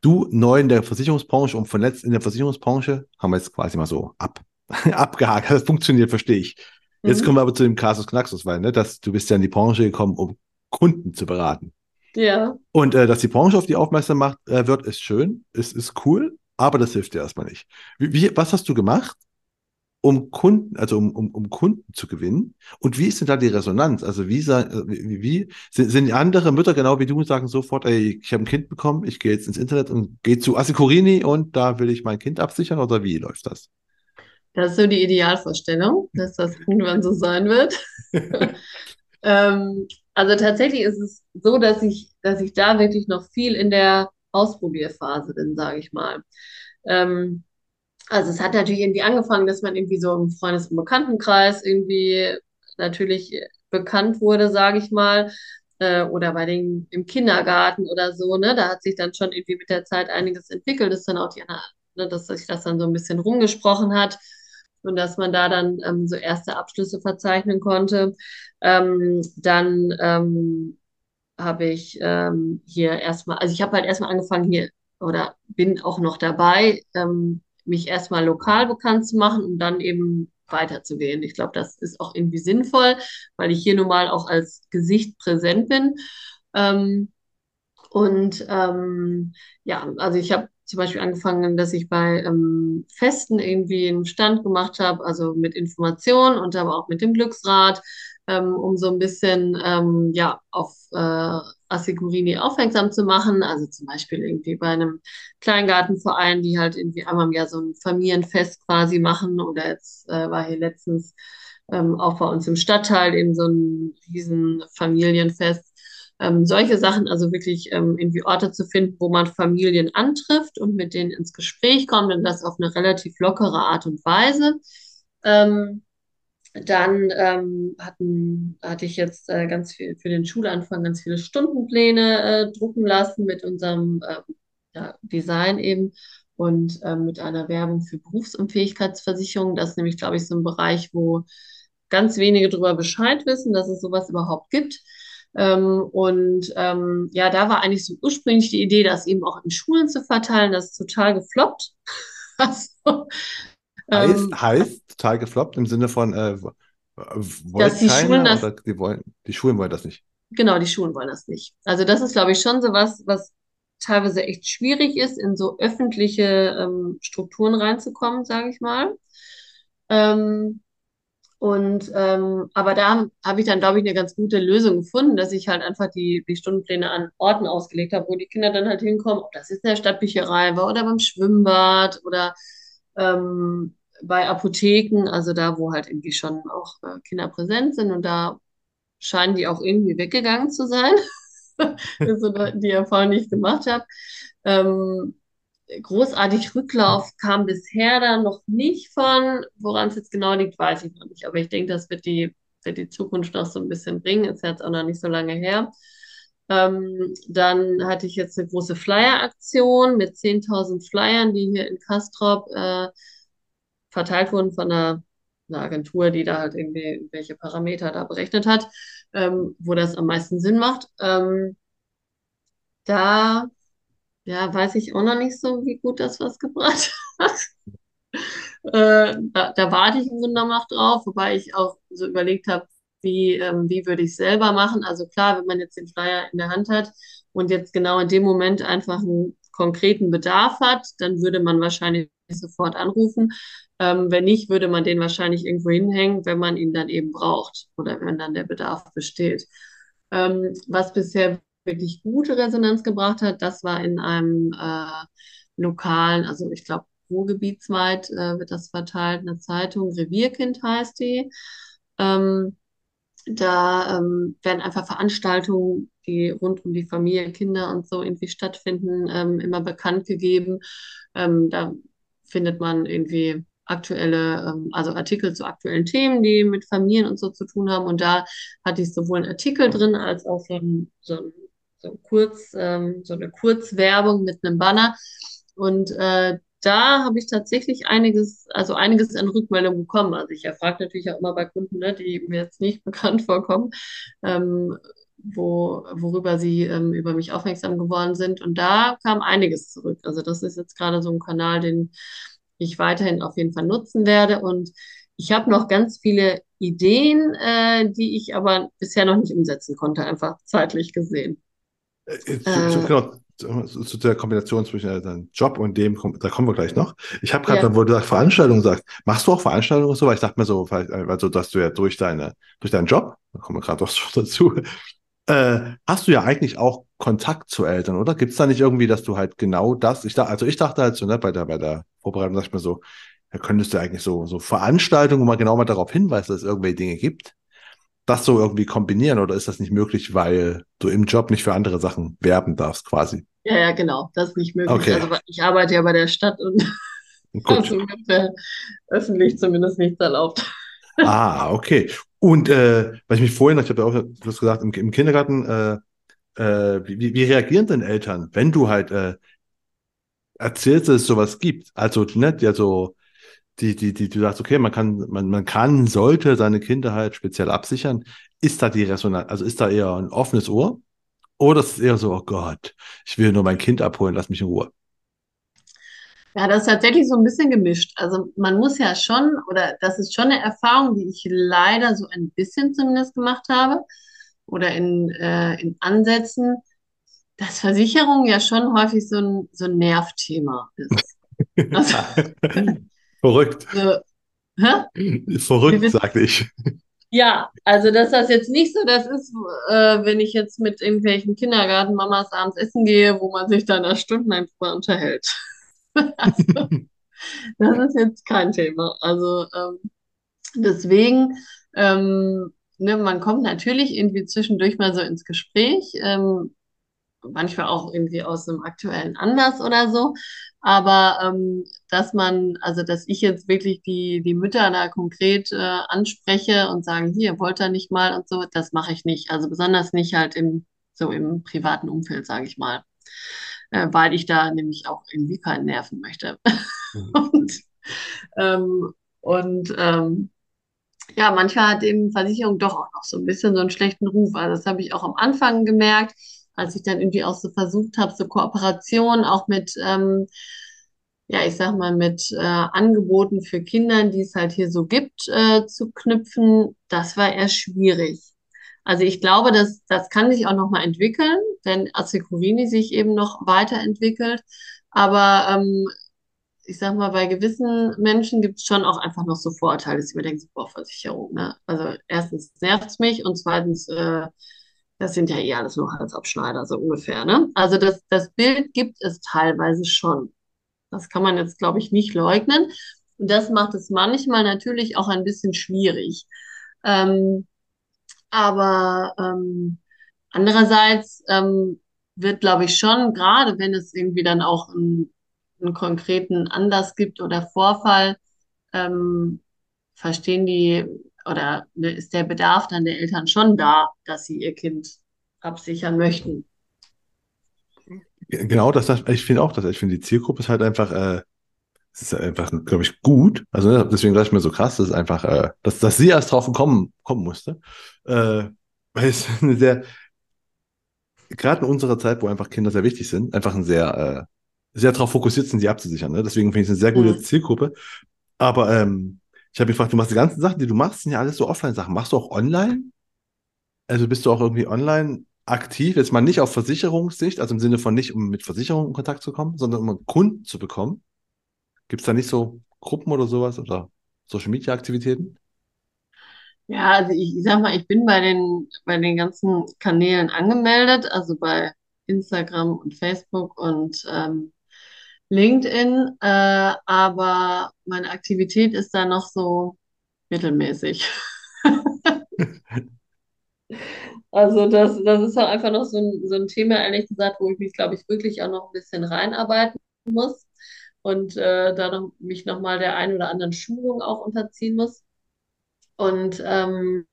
du neu in der Versicherungsbranche und vernetzt in der Versicherungsbranche, haben wir jetzt quasi mal so ab, abgehakt. Das funktioniert, verstehe ich. Jetzt kommen Mhm. wir aber zu dem Kasus Knaxus, weil ne, dass du bist ja in die Branche gekommen, um Kunden zu beraten. Ja. Und äh, dass die Branche auf die aufmerksam macht, äh, wird, ist schön, ist, ist cool, aber das hilft dir erstmal nicht. Wie, wie, was hast du gemacht, um Kunden, also um, um, um Kunden zu gewinnen? Und wie ist denn da die Resonanz? Also wie, äh, wie, wie sind, sind andere Mütter genau wie du und sagen sofort, ey, ich habe ein Kind bekommen, ich gehe jetzt ins Internet und gehe zu Assicurrini und da will ich mein Kind absichern oder wie läuft das? Das ist so die Idealvorstellung, dass das irgendwann so sein wird. Ähm, also tatsächlich ist es so, dass ich, dass ich da wirklich noch viel in der Ausprobierphase bin, sage ich mal. Ähm, also es hat natürlich irgendwie angefangen, dass man irgendwie so im Freundes- und Bekanntenkreis irgendwie natürlich bekannt wurde, sage ich mal, äh, oder bei den im Kindergarten oder so, ne? Da hat sich dann schon irgendwie mit der Zeit einiges entwickelt, ist dann auch die, ne, dass sich das dann so ein bisschen rumgesprochen hat und dass man da dann ähm, so erste Abschlüsse verzeichnen konnte. Ähm, dann ähm, habe ich ähm, hier erstmal, also ich habe halt erstmal angefangen hier oder bin auch noch dabei, ähm, mich erstmal lokal bekannt zu machen, um dann eben weiterzugehen. Ich glaube, das ist auch irgendwie sinnvoll, weil ich hier nun mal auch als Gesicht präsent bin. Ähm, und ähm, ja, also ich habe zum Beispiel angefangen, dass ich bei ähm, Festen irgendwie einen Stand gemacht habe, also mit Informationen und aber auch mit dem Glücksrad, ähm, um so ein bisschen ähm, ja auf äh, Assigurini aufmerksam zu machen. Also zum Beispiel irgendwie bei einem Kleingartenverein, die halt irgendwie einmal im Jahr so ein Familienfest quasi machen. Oder jetzt äh, war hier letztens ähm, auch bei uns im Stadtteil eben so ein riesen Familienfest ähm, solche Sachen, also wirklich ähm, irgendwie Orte zu finden, wo man Familien antrifft und mit denen ins Gespräch kommt und das auf eine relativ lockere Art und Weise. Ähm, dann ähm, hatten, hatte ich jetzt äh, ganz viel für den Schulanfang ganz viele Stundenpläne äh, drucken lassen mit unserem äh, ja, Design eben und ähm, mit einer Werbung für Berufsunfähigkeitsversicherung. Das ist nämlich, glaube ich, so ein Bereich, wo ganz wenige darüber Bescheid wissen, dass es sowas überhaupt gibt. Ähm, und ähm, ja, da war eigentlich so ursprünglich die Idee, das eben auch in Schulen zu verteilen. Das ist total gefloppt. Also, Heißt, ähm, heißt total gefloppt im Sinne von, äh, dass die Schulen das die wollen, die Schulen wollen das nicht. Genau, die Schulen wollen das nicht. Also das ist, glaube ich, schon so was, was teilweise echt schwierig ist, in so öffentliche ähm, Strukturen reinzukommen, sage ich mal. Ähm, und ähm, aber da habe ich dann, glaube ich, eine ganz gute Lösung gefunden, dass ich halt einfach die, die Stundenpläne an Orten ausgelegt habe, wo die Kinder dann halt hinkommen, ob das jetzt in der Stadtbücherei war oder beim Schwimmbad oder ähm, bei Apotheken, also da, wo halt irgendwie schon auch äh, Kinder präsent sind und da scheinen die auch irgendwie weggegangen zu sein. Das ist so die Erfahrung, die ich gemacht habe. Ähm, großartig Rücklauf kam bisher da noch nicht von. Woran es jetzt genau liegt, weiß ich noch nicht. Aber ich denke, das wird die, wird die Zukunft noch so ein bisschen bringen. Ist jetzt auch noch nicht so lange her. Ähm, dann hatte ich jetzt eine große Flyer-Aktion mit 10.000 Flyern, die hier in Kastrop äh, verteilt wurden von einer, einer, Agentur, die da halt irgendwie welche Parameter da berechnet hat, ähm, wo das am meisten Sinn macht. Ähm, da ja, weiß ich auch noch nicht so, wie gut das was gebracht hat. äh, da, da, warte ich im Grunde noch drauf, wobei ich auch so überlegt habe, wie, ähm, wie würde ich es selber machen. Also klar, wenn man jetzt den Flyer in der Hand hat und jetzt genau in dem Moment einfach einen konkreten Bedarf hat, dann würde man wahrscheinlich sofort anrufen. Ähm, wenn nicht, würde man den wahrscheinlich irgendwo hinhängen, wenn man ihn dann eben braucht oder wenn dann der Bedarf besteht. Ähm, was bisher wirklich gute Resonanz gebracht hat, das war in einem äh, lokalen, also ich glaube Ruhrgebietsweit äh, wird das verteilt, eine Zeitung, Revierkind heißt die. Ähm, da ähm, werden einfach Veranstaltungen, die rund um die Familie, Kinder und so irgendwie stattfinden, ähm, immer bekannt gegeben. Ähm, da findet man irgendwie aktuelle, ähm, also Artikel zu aktuellen Themen, die mit Familien und so zu tun haben. Und da hatte ich sowohl einen Artikel drin als auch so ein, so ein, so ein Kurz, ähm, so eine Kurzwerbung mit einem Banner. Und äh, da habe ich tatsächlich einiges, also einiges an Rückmeldungen bekommen. Also ich erfrage natürlich auch immer bei Kunden, ne, die mir jetzt nicht bekannt vorkommen, ähm, wo, worüber sie ähm, über mich aufmerksam geworden sind. Und da kam einiges zurück. Also das ist jetzt gerade so ein Kanal, den ich weiterhin auf jeden Fall nutzen werde. Und ich habe noch ganz viele Ideen, äh, die ich aber bisher noch nicht umsetzen konnte, einfach zeitlich gesehen. Äh, äh, so, genau, zu der Kombination zwischen deinem Job und dem, da kommen wir gleich noch. Ich habe gerade, ja. wo du sagst, Veranstaltungen sagst, machst du auch Veranstaltungen und so? Weil ich dachte mir so, also, dass du ja durch deine, durch deinen Job, da kommen wir gerade doch dazu, äh, hast du ja eigentlich auch Kontakt zu Eltern, oder? Gibt es da nicht irgendwie, dass du halt genau das, ich dachte, also ich dachte halt so, ne, bei der, bei der Vorbereitung dachte ich mir so, da könntest du eigentlich so, so Veranstaltungen, wo man genau mal darauf hinweist, dass es irgendwelche Dinge gibt, das so irgendwie kombinieren oder ist das nicht möglich, weil du im Job nicht für andere Sachen werben darfst, quasi? Ja, ja, genau, das ist nicht möglich. Okay. Also ich arbeite ja bei der Stadt und Gut. ungefähr öffentlich zumindest nichts erlaubt. Ah, okay. Und äh, weil ich mich vorhin, ich habe ja auch du hast gesagt, im, im Kindergarten, äh, äh, wie, wie reagieren denn Eltern, wenn du halt äh, erzählst, dass es sowas gibt? Also, ne, ja, so, die, die, die, du sagst, okay, man kann, man, man kann, sollte seine Kinder halt speziell absichern. Ist da die Resonanz, also ist da eher ein offenes Ohr? Oder ist es eher so, oh Gott, ich will nur mein Kind abholen, lass mich in Ruhe? Ja, das ist tatsächlich so ein bisschen gemischt. Also man muss ja schon, oder das ist schon eine Erfahrung, die ich leider so ein bisschen zumindest gemacht habe, oder in, äh, in Ansätzen, dass Versicherung ja schon häufig so ein, so ein Nervthema ist. Also, Verrückt. So, Verrückt, sagte ich. Ja, also dass das jetzt nicht so das ist, äh, wenn ich jetzt mit irgendwelchen Kindergartenmamas abends essen gehe, wo man sich dann da Stunden einfach unterhält. das ist jetzt kein Thema. Also ähm, deswegen, ähm, ne, man kommt natürlich irgendwie zwischendurch mal so ins Gespräch. Ähm, manchmal auch irgendwie aus einem aktuellen Anlass oder so. Aber ähm, dass man, also dass ich jetzt wirklich die, die Mütter da konkret äh, anspreche und sagen, hier, wollt ihr nicht mal und so, das mache ich nicht. Also besonders nicht halt im, so im privaten Umfeld, sage ich mal. Äh, weil ich da nämlich auch irgendwie keinen nerven möchte. Mhm. und ähm, und ähm, ja, manchmal hat eben Versicherung doch auch noch so ein bisschen so einen schlechten Ruf. Also das habe ich auch am Anfang gemerkt als ich dann irgendwie auch so versucht habe, so Kooperation auch mit, ähm, ja, ich sag mal, mit äh, Angeboten für Kinder, die es halt hier so gibt, äh, zu knüpfen, das war eher schwierig. Also ich glaube, dass das kann sich auch noch mal entwickeln, wenn Acecurini sich eben noch weiterentwickelt. Aber ähm, ich sag mal, bei gewissen Menschen gibt es schon auch einfach noch so Vorurteile, dass ich mir denke, boah, Versicherung, ne? Also erstens nervt es mich und zweitens äh, das sind ja eh alles nur Halsabschneider, so ungefähr. Ne? Also das, das Bild gibt es teilweise schon. Das kann man jetzt, glaube ich, nicht leugnen. Und das macht es manchmal natürlich auch ein bisschen schwierig. Ähm, aber ähm, andererseits ähm, wird, glaube ich, schon, gerade wenn es irgendwie dann auch einen, einen konkreten Anlass gibt oder Vorfall, ähm, verstehen die oder ist der Bedarf dann der Eltern schon da, dass sie ihr Kind absichern möchten. Genau, das, das ich finde auch, dass ich finde, die Zielgruppe ist halt einfach, äh, es ist einfach, glaube ich, gut. Also ne, deswegen dachte ich mir so krass, dass einfach, äh, dass, dass sie erst drauf kommen, kommen musste. Äh, weil es eine sehr, gerade in unserer Zeit, wo einfach Kinder sehr wichtig sind, einfach ein sehr, äh, sehr darauf fokussiert sind, sie abzusichern. Ne? Deswegen finde ich es eine sehr gute mhm. Zielgruppe. Aber ähm, ich habe mich gefragt, du machst die ganzen Sachen, die du machst, sind ja alles so Offline-Sachen. Machst du auch online? Also bist du auch irgendwie online aktiv, jetzt mal nicht auf Versicherungssicht, also im Sinne von nicht, um mit Versicherungen in Kontakt zu kommen, sondern um Kunden zu bekommen? Gibt es da nicht so Gruppen oder sowas oder Social Media Aktivitäten? Ja, also ich, ich sag mal, ich bin bei den, bei den ganzen Kanälen angemeldet, also bei Instagram und Facebook und ähm, LinkedIn, äh, aber meine Aktivität ist da noch so mittelmäßig. Also das, das ist halt einfach noch so ein, so ein Thema, ehrlich gesagt, wo ich mich, glaube ich, wirklich auch noch ein bisschen reinarbeiten muss und äh, da noch, mich nochmal der einen oder anderen Schulung auch unterziehen muss. Und ähm,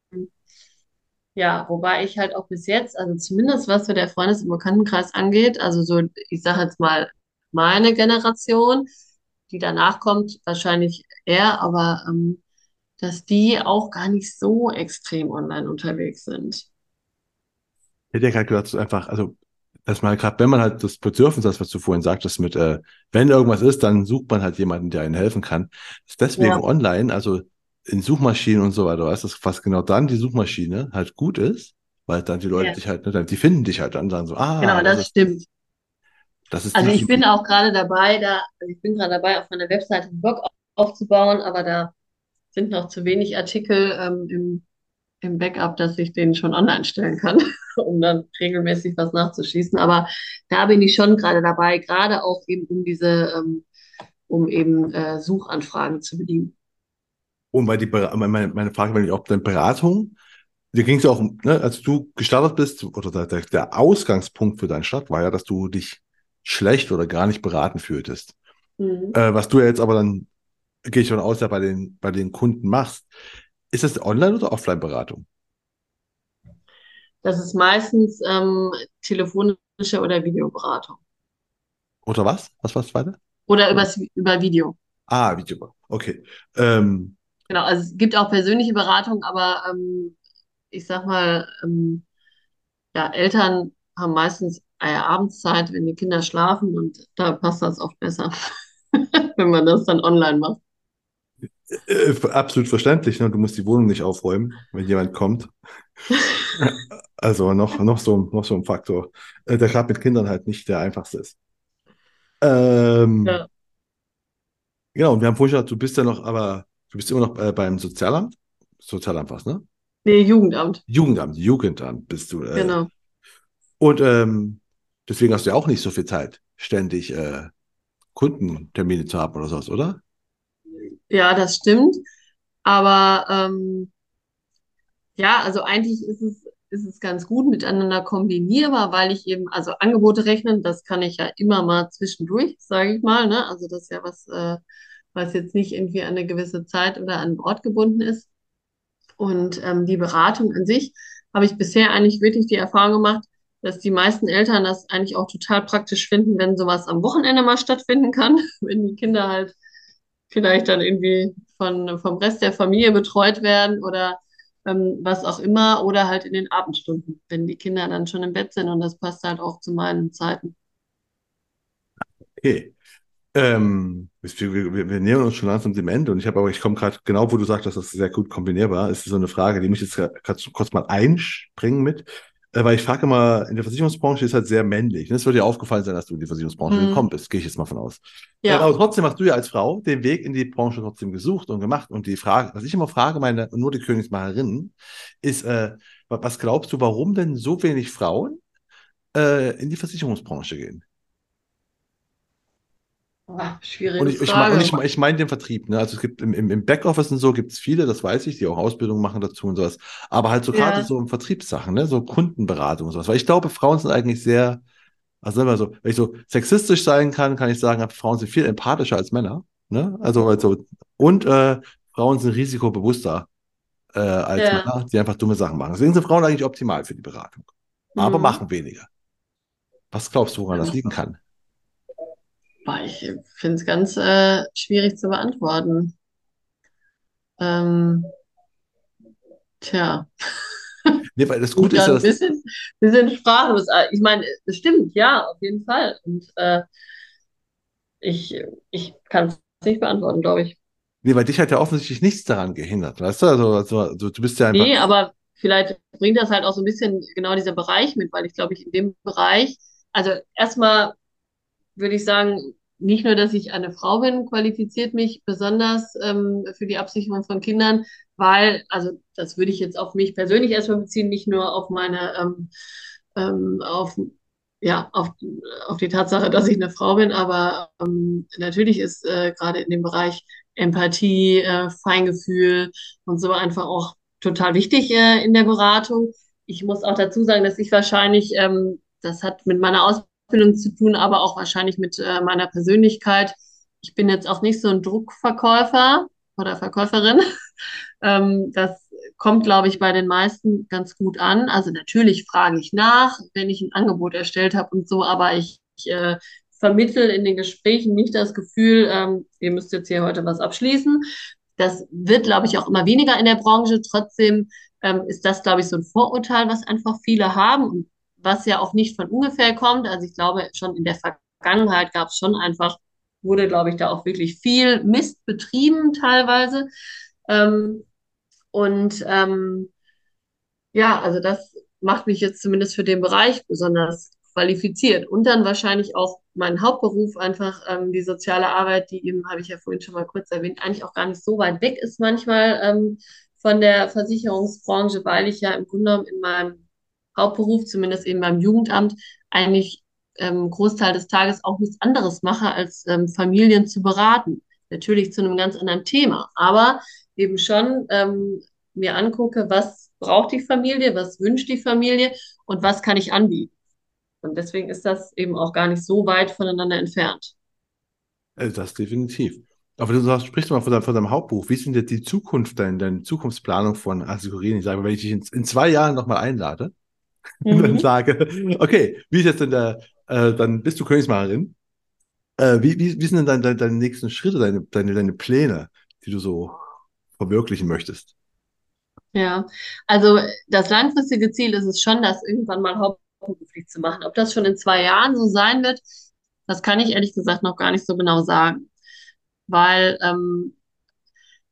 ja, wobei ich halt auch bis jetzt, also zumindest was so der Freundes- und Bekanntenkreis angeht, also so, ich sage jetzt mal, meine Generation, die danach kommt, wahrscheinlich eher, aber ähm, dass die auch gar nicht so extrem online unterwegs sind hätte ja gerade gedacht, dass einfach, also, dass man gerade, wenn man halt das Bedürfnis hat, was du vorhin sagtest, mit, äh, wenn irgendwas ist, dann sucht man halt jemanden, der einen helfen kann. Ist deswegen ja. online, also in Suchmaschinen und so weiter, weißt du, was genau dann die Suchmaschine halt gut ist, weil dann die Leute ja. dich halt, ne, die finden dich halt dann, und sagen so, ah. Genau, das, das stimmt. Das ist also ich bin auch gerade dabei, da, also ich bin gerade dabei, auf meiner Webseite einen Blog aufzubauen, aber da sind noch zu wenig Artikel ähm, im im Backup, dass ich den schon online stellen kann, um dann regelmäßig was nachzuschießen. Aber da bin ich schon gerade dabei, gerade auch eben um diese, ähm, um eben äh, Suchanfragen zu bedienen. Und weil die meine, meine Frage war nicht, ob deine Beratung, dir ging es ja auch, ne, als du gestartet bist, oder der, der Ausgangspunkt für deinen Start war ja, dass du dich schlecht oder gar nicht beraten fühltest. Mhm. Äh, was du ja jetzt aber dann, gehe ich davon aus, ja bei den, bei den Kunden machst. Ist das Online- oder Offline-Beratung? Das ist meistens ähm, telefonische oder Videoberatung. Oder was? Was war das zweite? Oder übers, über Video. Ah, Video. Okay. Ähm, genau, also es gibt auch persönliche Beratung, aber ähm, ich sag mal, ähm, ja, Eltern haben meistens Abendszeit, wenn die Kinder schlafen und da passt das oft besser, wenn man das dann online macht. Äh, absolut verständlich, ne? Du musst die Wohnung nicht aufräumen, wenn jemand kommt. also noch, noch, so, noch so ein Faktor, äh, der gerade mit Kindern halt nicht der einfachste ist. Ähm, ja. Genau, und wir haben vorhin gesagt, du bist ja noch, aber du bist immer noch äh, beim Sozialamt? Sozialamt was, ne? Nee, Jugendamt. Jugendamt, Jugendamt bist du. Äh, genau. Und ähm, deswegen hast du ja auch nicht so viel Zeit, ständig äh, Kundentermine zu haben oder sowas, oder? Ja, das stimmt. Aber ähm, ja, also eigentlich ist es, ist es ganz gut miteinander kombinierbar, weil ich eben, also Angebote rechnen, das kann ich ja immer mal zwischendurch, sage ich mal. Ne? Also das ist ja was, äh, was jetzt nicht irgendwie an eine gewisse Zeit oder an einen Ort gebunden ist. Und ähm, die Beratung an sich habe ich bisher eigentlich wirklich die Erfahrung gemacht, dass die meisten Eltern das eigentlich auch total praktisch finden, wenn sowas am Wochenende mal stattfinden kann, wenn die Kinder halt vielleicht dann irgendwie von, vom Rest der Familie betreut werden oder ähm, was auch immer oder halt in den Abendstunden, wenn die Kinder dann schon im Bett sind und das passt halt auch zu meinen Zeiten. Okay. Ähm, wir, wir, wir, nähern uns schon langsam dem Ende und ich habe aber, ich komme gerade genau, wo du sagst, dass das sehr gut kombinierbar ist. so eine Frage, die mich jetzt kurz mal einspringen mit. Äh, weil ich frage immer, in der Versicherungsbranche ist halt sehr männlich. Es würde dir aufgefallen sein, dass du in die Versicherungsbranche mhm. gekommen bist, gehe ich jetzt mal von aus. Ja. Aber trotzdem hast du ja als Frau den Weg in die Branche trotzdem gesucht und gemacht. Und die Frage, was ich immer frage, meine, nur die Königsmacherinnen, ist, äh, was glaubst du, warum denn so wenig Frauen äh, in die Versicherungsbranche gehen? Oh, schwierige und ich, ich, Frage. Und ich, ich meine den Vertrieb. Ne? Also es gibt im, im Backoffice und so gibt es viele, das weiß ich, die auch Ausbildung machen dazu und sowas. Aber halt so ja. gerade so im Vertriebssachen, ne? so Kundenberatung und sowas. Weil ich glaube, Frauen sind eigentlich sehr, also immer so, wenn ich so sexistisch sein kann, kann ich sagen, Frauen sind viel empathischer als Männer. Ne? Also, also und äh, Frauen sind risikobewusster äh, als ja. Männer, die einfach dumme Sachen machen. Deswegen sind Frauen eigentlich optimal für die Beratung. aber mhm. machen weniger. Was glaubst du, woran das liegen kann? Ich finde es ganz äh, schwierig zu beantworten. Ähm, tja. Nee, weil das Gute ist ja, ein bisschen, bisschen sprachlos. Ah, ich meine, es stimmt, ja, auf jeden Fall. Und äh, ich, ich kann es nicht beantworten, glaube ich. Nee, weil dich hat ja offensichtlich nichts daran gehindert, weißt du? Also, also, also du bist ja einfach. Nee, aber vielleicht bringt das halt auch so ein bisschen genau dieser Bereich mit, weil ich glaube, ich in dem Bereich, also erstmal würde ich sagen, nicht nur, dass ich eine Frau bin, qualifiziert mich besonders ähm, für die Absicherung von Kindern, weil, also das würde ich jetzt auf mich persönlich erstmal beziehen, nicht nur auf meine, ähm, ähm, auf, ja, auf, auf die Tatsache, dass ich eine Frau bin, aber ähm, natürlich ist äh, gerade in dem Bereich Empathie, äh, Feingefühl und so einfach auch total wichtig äh, in der Beratung. Ich muss auch dazu sagen, dass ich wahrscheinlich, ähm, das hat mit meiner Ausbildung zu tun, aber auch wahrscheinlich mit äh, meiner Persönlichkeit. Ich bin jetzt auch nicht so ein Druckverkäufer oder Verkäuferin. ähm, das kommt, glaube ich, bei den meisten ganz gut an. Also natürlich frage ich nach, wenn ich ein Angebot erstellt habe und so, aber ich, ich äh, vermittel in den Gesprächen nicht das Gefühl, ähm, ihr müsst jetzt hier heute was abschließen. Das wird, glaube ich, auch immer weniger in der Branche. Trotzdem ähm, ist das, glaube ich, so ein Vorurteil, was einfach viele haben und was ja auch nicht von ungefähr kommt. Also ich glaube, schon in der Vergangenheit gab es schon einfach, wurde, glaube ich, da auch wirklich viel Mist betrieben teilweise. Ähm, und ähm, ja, also das macht mich jetzt zumindest für den Bereich besonders qualifiziert. Und dann wahrscheinlich auch mein Hauptberuf, einfach ähm, die soziale Arbeit, die eben, habe ich ja vorhin schon mal kurz erwähnt, eigentlich auch gar nicht so weit weg ist manchmal ähm, von der Versicherungsbranche, weil ich ja im Grunde genommen in meinem Hauptberuf, zumindest eben beim Jugendamt, eigentlich ähm, Großteil des Tages auch nichts anderes mache, als ähm, Familien zu beraten. Natürlich zu einem ganz anderen Thema, aber eben schon ähm, mir angucke, was braucht die Familie, was wünscht die Familie und was kann ich anbieten. Und deswegen ist das eben auch gar nicht so weit voneinander entfernt. Also das definitiv. Aber du sagst, sprichst mal von deinem, von deinem Hauptbuch. Wie ist denn jetzt die Zukunft, deine, deine Zukunftsplanung von Assekurin? Ich sage, wenn ich dich in, in zwei Jahren nochmal einlade mhm. und dann sage, okay, wie ist jetzt denn der, äh, dann bist du Königsmacherin. Äh, wie, wie, wie sind denn deine, deine, deine nächsten Schritte, deine, deine, deine Pläne, die du so verwirklichen möchtest? Ja, also das langfristige Ziel ist es schon, dass irgendwann mal Haupt beruflich zu machen. Ob das schon in zwei Jahren so sein wird, das kann ich ehrlich gesagt noch gar nicht so genau sagen. Weil, ähm,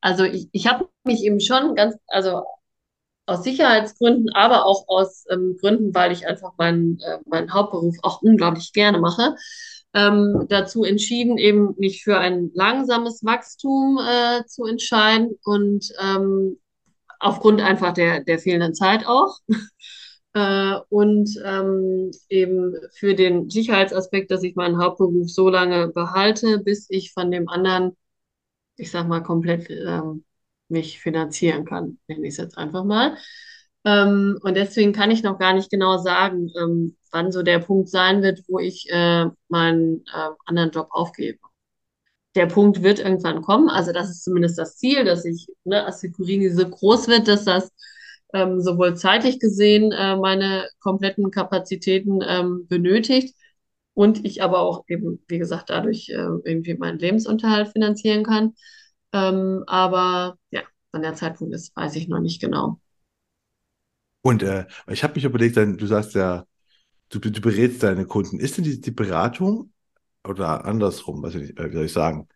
also ich, ich habe mich eben schon ganz, also aus Sicherheitsgründen, aber auch aus ähm, Gründen, weil ich einfach meinen, äh, meinen Hauptberuf auch unglaublich gerne mache, ähm, dazu entschieden, eben nicht für ein langsames Wachstum äh, zu entscheiden und ähm, aufgrund einfach der, der fehlenden Zeit auch. Äh, und ähm, eben für den Sicherheitsaspekt, dass ich meinen Hauptberuf so lange behalte, bis ich von dem anderen, ich sag mal, komplett ähm, mich finanzieren kann, nenne ich es jetzt einfach mal. Ähm, und deswegen kann ich noch gar nicht genau sagen, ähm, wann so der Punkt sein wird, wo ich äh, meinen äh, anderen Job aufgebe. Der Punkt wird irgendwann kommen. Also das ist zumindest das Ziel, dass ich, ne, Assekurini so groß wird, dass das ähm, sowohl zeitlich gesehen äh, meine kompletten Kapazitäten ähm, benötigt und ich aber auch eben, wie gesagt, dadurch äh, irgendwie meinen Lebensunterhalt finanzieren kann. Ähm, aber ja, wann der Zeitpunkt ist, weiß ich noch nicht genau. Und äh, ich habe mich überlegt, du sagst ja, du, du berätst deine Kunden. Ist denn die, die Beratung oder andersrum, was ich, äh, wie soll ich sagen,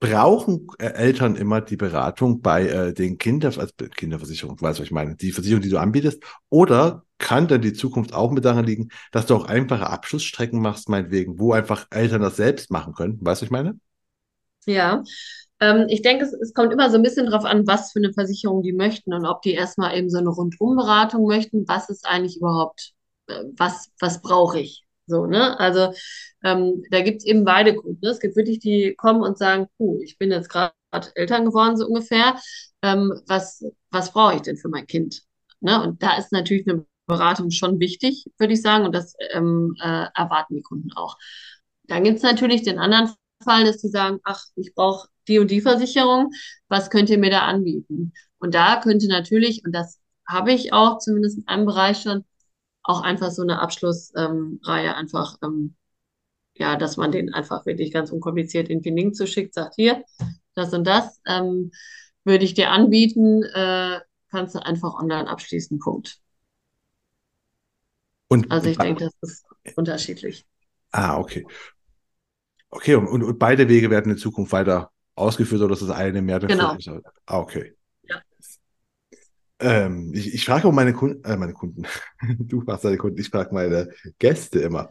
brauchen äh, Eltern immer die Beratung bei äh, den Kinder, also Kinderversicherung, weißt du, was ich meine, die Versicherung, die du anbietest? Oder kann dann die Zukunft auch mit daran liegen, dass du auch einfache Abschlussstrecken machst, meinetwegen, wo einfach Eltern das selbst machen können? Weißt du, was ich meine? Ja, ähm, ich denke, es, es, kommt immer so ein bisschen drauf an, was für eine Versicherung die möchten und ob die erstmal eben so eine Rundumberatung möchten, was ist eigentlich überhaupt, äh, was, was brauche ich? So, ne? Also ähm, da gibt es eben beide Kunden. Ne? Es gibt wirklich die, die kommen und sagen, puh, ich bin jetzt gerade Eltern geworden, so ungefähr. Ähm, was was brauche ich denn für mein Kind? Ne? Und da ist natürlich eine Beratung schon wichtig, würde ich sagen, und das ähm, äh, erwarten die Kunden auch. Dann gibt es natürlich den anderen Fall, dass die sagen, ach, ich brauche die und die Versicherung, was könnt ihr mir da anbieten? Und da könnte natürlich, und das habe ich auch zumindest in einem Bereich schon, auch einfach so eine Abschlussreihe einfach, ähm, ja, dass man den einfach wirklich ganz unkompliziert in den Link zuschickt, sagt hier, das und das ähm, würde ich dir anbieten, äh, kannst du einfach online abschließen, Punkt. Und, also ich denke, das ist unterschiedlich. Ah, okay. Okay, und, und beide Wege werden in Zukunft weiter ausgeführt oder ist das eine mehr Genau. Ah, okay. Ja. Ähm, ich, ich frage auch meine Kunden, äh, meine Kunden, du machst deine Kunden, ich frage meine Gäste immer.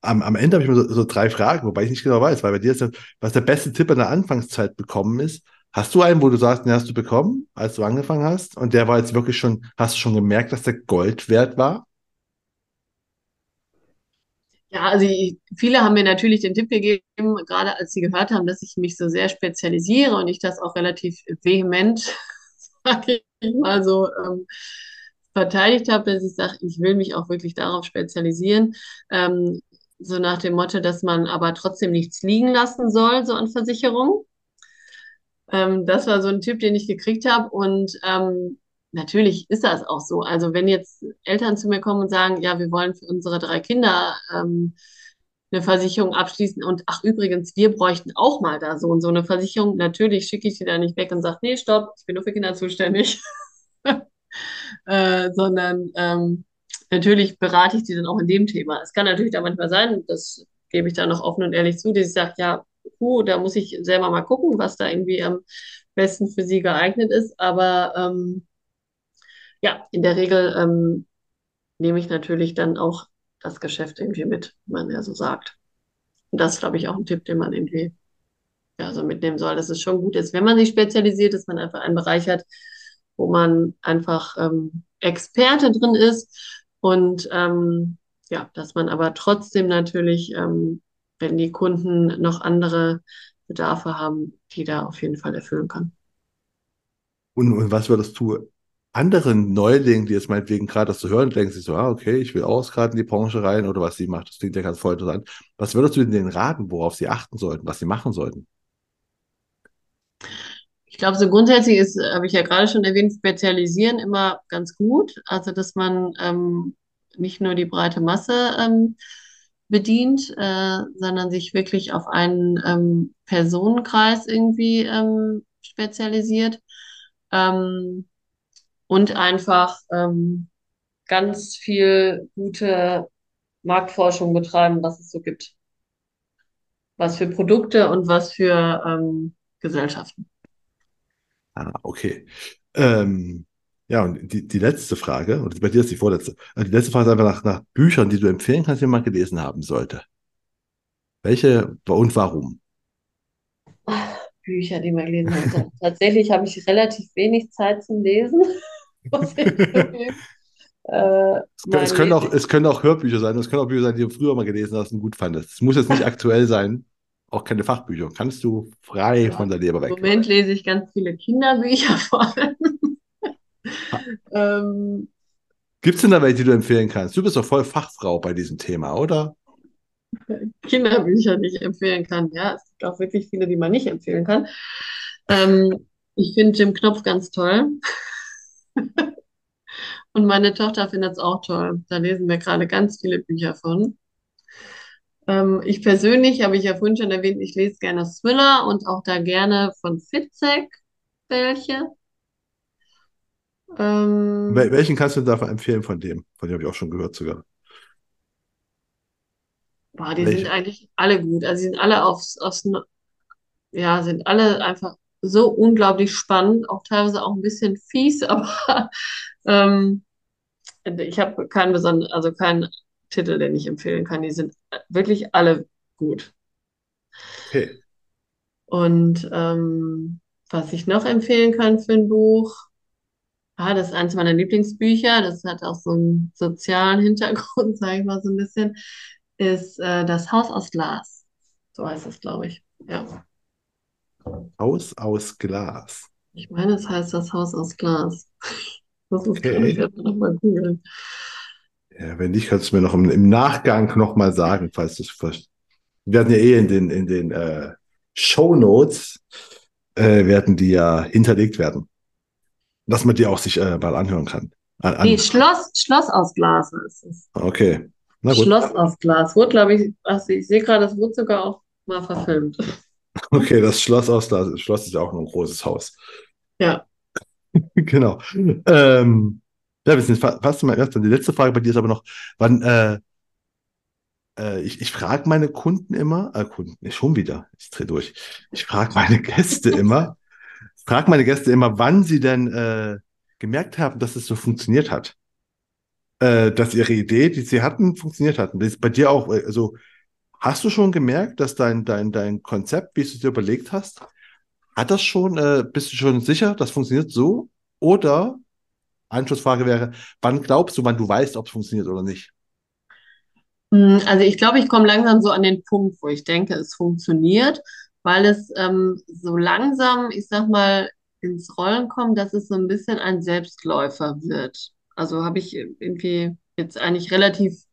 Am, am Ende habe ich mir so, so, drei Fragen, wobei ich nicht genau weiß, weil bei dir ist das, was der beste Tipp in der Anfangszeit bekommen ist. Hast du einen, wo du sagst, den hast du bekommen, als du angefangen hast? Und der war jetzt wirklich schon, hast du schon gemerkt, dass der Gold wert war? Ja, also viele haben mir natürlich den Tipp gegeben, gerade als sie gehört haben, dass ich mich so sehr spezialisiere und ich das auch relativ vehement, sage ich mal so, ähm, verteidigt habe, dass ich sage, ich will mich auch wirklich darauf spezialisieren. Ähm, so nach dem Motto, dass man aber trotzdem nichts liegen lassen soll, so an Versicherung. Ähm, das war so ein Tipp, den ich gekriegt habe. Und ähm, natürlich ist das auch so. Also wenn jetzt Eltern zu mir kommen und sagen, ja, wir wollen für unsere drei Kinder ähm, eine Versicherung abschließen und ach übrigens, wir bräuchten auch mal da so und so eine Versicherung. Natürlich schicke ich die da nicht weg und sage, nee, stopp, ich bin nur für Kinder zuständig. äh, sondern ähm, natürlich berate ich die dann auch in dem Thema. Es kann natürlich da manchmal sein, das gebe ich da noch offen und ehrlich zu, dass ich sage, ja, puh, da muss ich selber mal gucken, was da irgendwie am besten für sie geeignet ist. Aber ähm, ja, in der Regel ähm, nehme ich natürlich dann auch das Geschäft irgendwie mit, wie man ja so sagt. Und das ist, glaube ich, auch ein Tipp, den man irgendwie ja, so mitnehmen soll, dass es schon gut ist, wenn man sich spezialisiert, dass man einfach einen Bereich hat, wo man einfach ähm, Experte drin ist und ähm, ja, dass man aber trotzdem natürlich, ähm, wenn die Kunden noch andere Bedarfe haben, die da auf jeden Fall erfüllen kann. Und, und was würdest du anderen Neulingen, die jetzt meinetwegen gerade das zu hören, denken sich so, ah, okay, ich will auch gerade in die Branche rein oder was sie macht, das klingt ja ganz voll interessant. Was würdest du denen raten, worauf sie achten sollten, was sie machen sollten? Ich glaube, so grundsätzlich ist, habe ich ja gerade schon erwähnt, Spezialisieren immer ganz gut. Also, dass man ähm, nicht nur die breite Masse ähm, bedient, äh, sondern sich wirklich auf einen ähm, Personenkreis irgendwie ähm, spezialisiert. Ähm, und einfach ähm, ganz viel gute Marktforschung betreiben, was es so gibt. Was für Produkte und was für ähm, Gesellschaften. Ah, okay. Ähm, ja, und die, die letzte Frage, und bei dir ist die vorletzte, also die letzte Frage ist einfach nach, nach Büchern, die du empfehlen kannst, die man gelesen haben sollte. Welche und warum? Bücher, die man gelesen hat. Tatsächlich habe ich relativ wenig Zeit zum Lesen. Äh, es, können auch, es können auch Hörbücher sein, es können auch Bücher sein, die du früher mal gelesen hast und gut fandest. Es muss jetzt nicht aktuell sein, auch keine Fachbücher. Kannst du frei ja, von der Leber weg. Im Moment lese ich ganz viele Kinderbücher vor allem. ähm, Gibt es denn da welche, die du empfehlen kannst? Du bist doch voll Fachfrau bei diesem Thema, oder? Kinderbücher, die ich empfehlen kann. Ja, es gibt auch wirklich viele, die man nicht empfehlen kann. Ähm, ich finde Jim Knopf ganz toll. Und meine Tochter findet es auch toll. Da lesen wir gerade ganz viele Bücher von. Ähm, ich persönlich, habe ich ja vorhin schon erwähnt, ich lese gerne Thriller und auch da gerne von Fitzek welche. Ähm, Welchen kannst du da empfehlen von dem? Von dem habe ich auch schon gehört sogar. Boah, die Welche? sind eigentlich alle gut. Also, sie sind alle aufs, aufs, ja, sind alle einfach so unglaublich spannend, auch teilweise auch ein bisschen fies, aber ähm, ich habe keinen besonderen, also keinen Titel, den ich empfehlen kann. Die sind wirklich alle gut. Okay. Und ähm, was ich noch empfehlen kann für ein Buch, ah, das ist eins meiner Lieblingsbücher, das hat auch so einen sozialen Hintergrund, sage ich mal so ein bisschen, ist äh, Das Haus aus Glas. So heißt es, glaube ich. Ja. Haus aus Glas. Ich meine, es heißt das Haus aus Glas. Das ist okay. ich werde nochmal googeln. Ja, wenn nicht, kannst du mir noch im, im Nachgang nochmal sagen, falls du es Wir werden ja eh in den, in den äh, Show Notes äh, werden die ja hinterlegt werden. Dass man die auch sich äh, mal anhören kann. An, an Nee, Schloss, Schloss aus Glas ist es. okay. Schloss aus Glas. Wurde, glaube ich, also ich sehe gerade, das wurde sogar auch mal verfilmt. Okay, das Schloss aus. Das Schloss ist ja auch nur ein großes Haus. Ja. Genau. Ähm, ja, wir sind fa- fast mal erst. Die letzte Frage bei dir ist aber noch, wann, äh, äh, ich, ich frage meine Kunden immer, äh, Kunden, schon wieder, ich drehe durch. Ich frage meine Gäste immer, frage meine Gäste immer, wann sie denn äh, gemerkt haben, dass es so funktioniert hat. Äh, dass ihre Idee, die sie hatten, funktioniert hat. Und das ist bei dir auch, also hast du schon gemerkt, dass dein, dein, dein Konzept, wie du es dir überlegt hast, hat das schon, äh, bist du schon sicher, das funktioniert so? Oder Anschlussfrage wäre, wann glaubst du, wann du weißt, ob es funktioniert oder nicht? Mm, Also ich glaube, ich komme langsam so an den Punkt, wo ich denke, es funktioniert, weil es ähm, so langsam, ich sag mal, ins Rollen kommt, dass es so ein bisschen ein Selbstläufer wird. Also habe ich irgendwie jetzt eigentlich relativ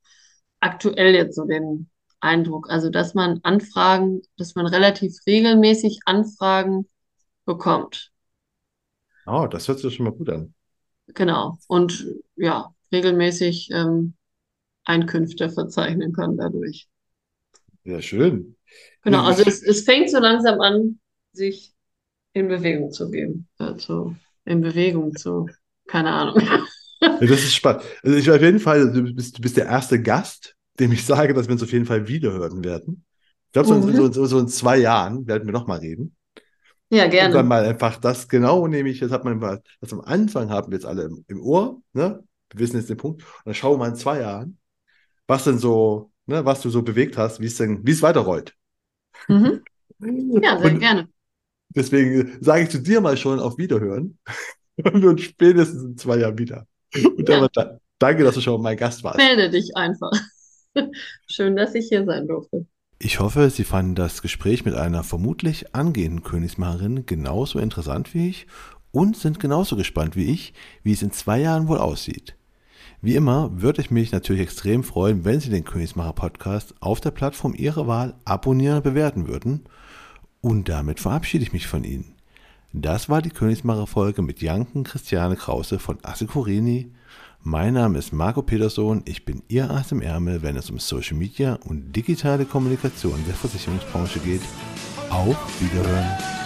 aktuell jetzt so den Eindruck. Also dass man Anfragen, dass man relativ regelmäßig Anfragen bekommt. Oh, das hört sich schon mal gut an. Genau. Und ja, regelmäßig ähm, Einkünfte verzeichnen kann dadurch. Ja, schön. Genau, also es, es fängt so langsam an, sich in Bewegung zu geben. Also in Bewegung zu, keine Ahnung. Ja, das ist spannend. Also ich auf jeden Fall, du bist, du bist der erste Gast, dem ich sage, dass wir uns auf jeden Fall wiederhören werden. Ich glaube, so, in- Mhm. so, so, so in zwei Jahren werden wir nochmal reden. Ja, Und dann gerne. mal einfach das genau, nämlich, das hat man mal, das am Anfang haben wir jetzt alle im, im Ohr, ne? Wir wissen jetzt den Punkt. Und dann schauen wir mal in zwei Jahren, was denn so, ne, was du so bewegt hast, wie es denn, wie es weiterrollt. Mhm. Ja, sehr Und gerne. deswegen sage ich zu dir mal schon auf Wiederhören. Und wir uns spätestens in zwei Jahren wieder. Und dann Ja. danke, dass du schon mein Gast warst. Melde dich einfach. Schön, dass ich hier sein durfte. Ich hoffe, Sie fanden das Gespräch mit einer vermutlich angehenden Königsmacherin genauso interessant wie ich und sind genauso gespannt wie ich, wie es in zwei Jahren wohl aussieht. Wie immer würde ich mich natürlich extrem freuen, wenn Sie den Königsmacher Podcast auf der Plattform Ihrer Wahl abonnieren und bewerten würden. Und damit verabschiede ich mich von Ihnen. Das war die Königsmacher Folge mit Janken Christiane Krause von Assekurini. Mein Name ist Marco Petersohn, ich bin Ihr Ass im Ärmel, wenn es um Social Media und digitale Kommunikation der Versicherungsbranche geht. Auf Wiederhören!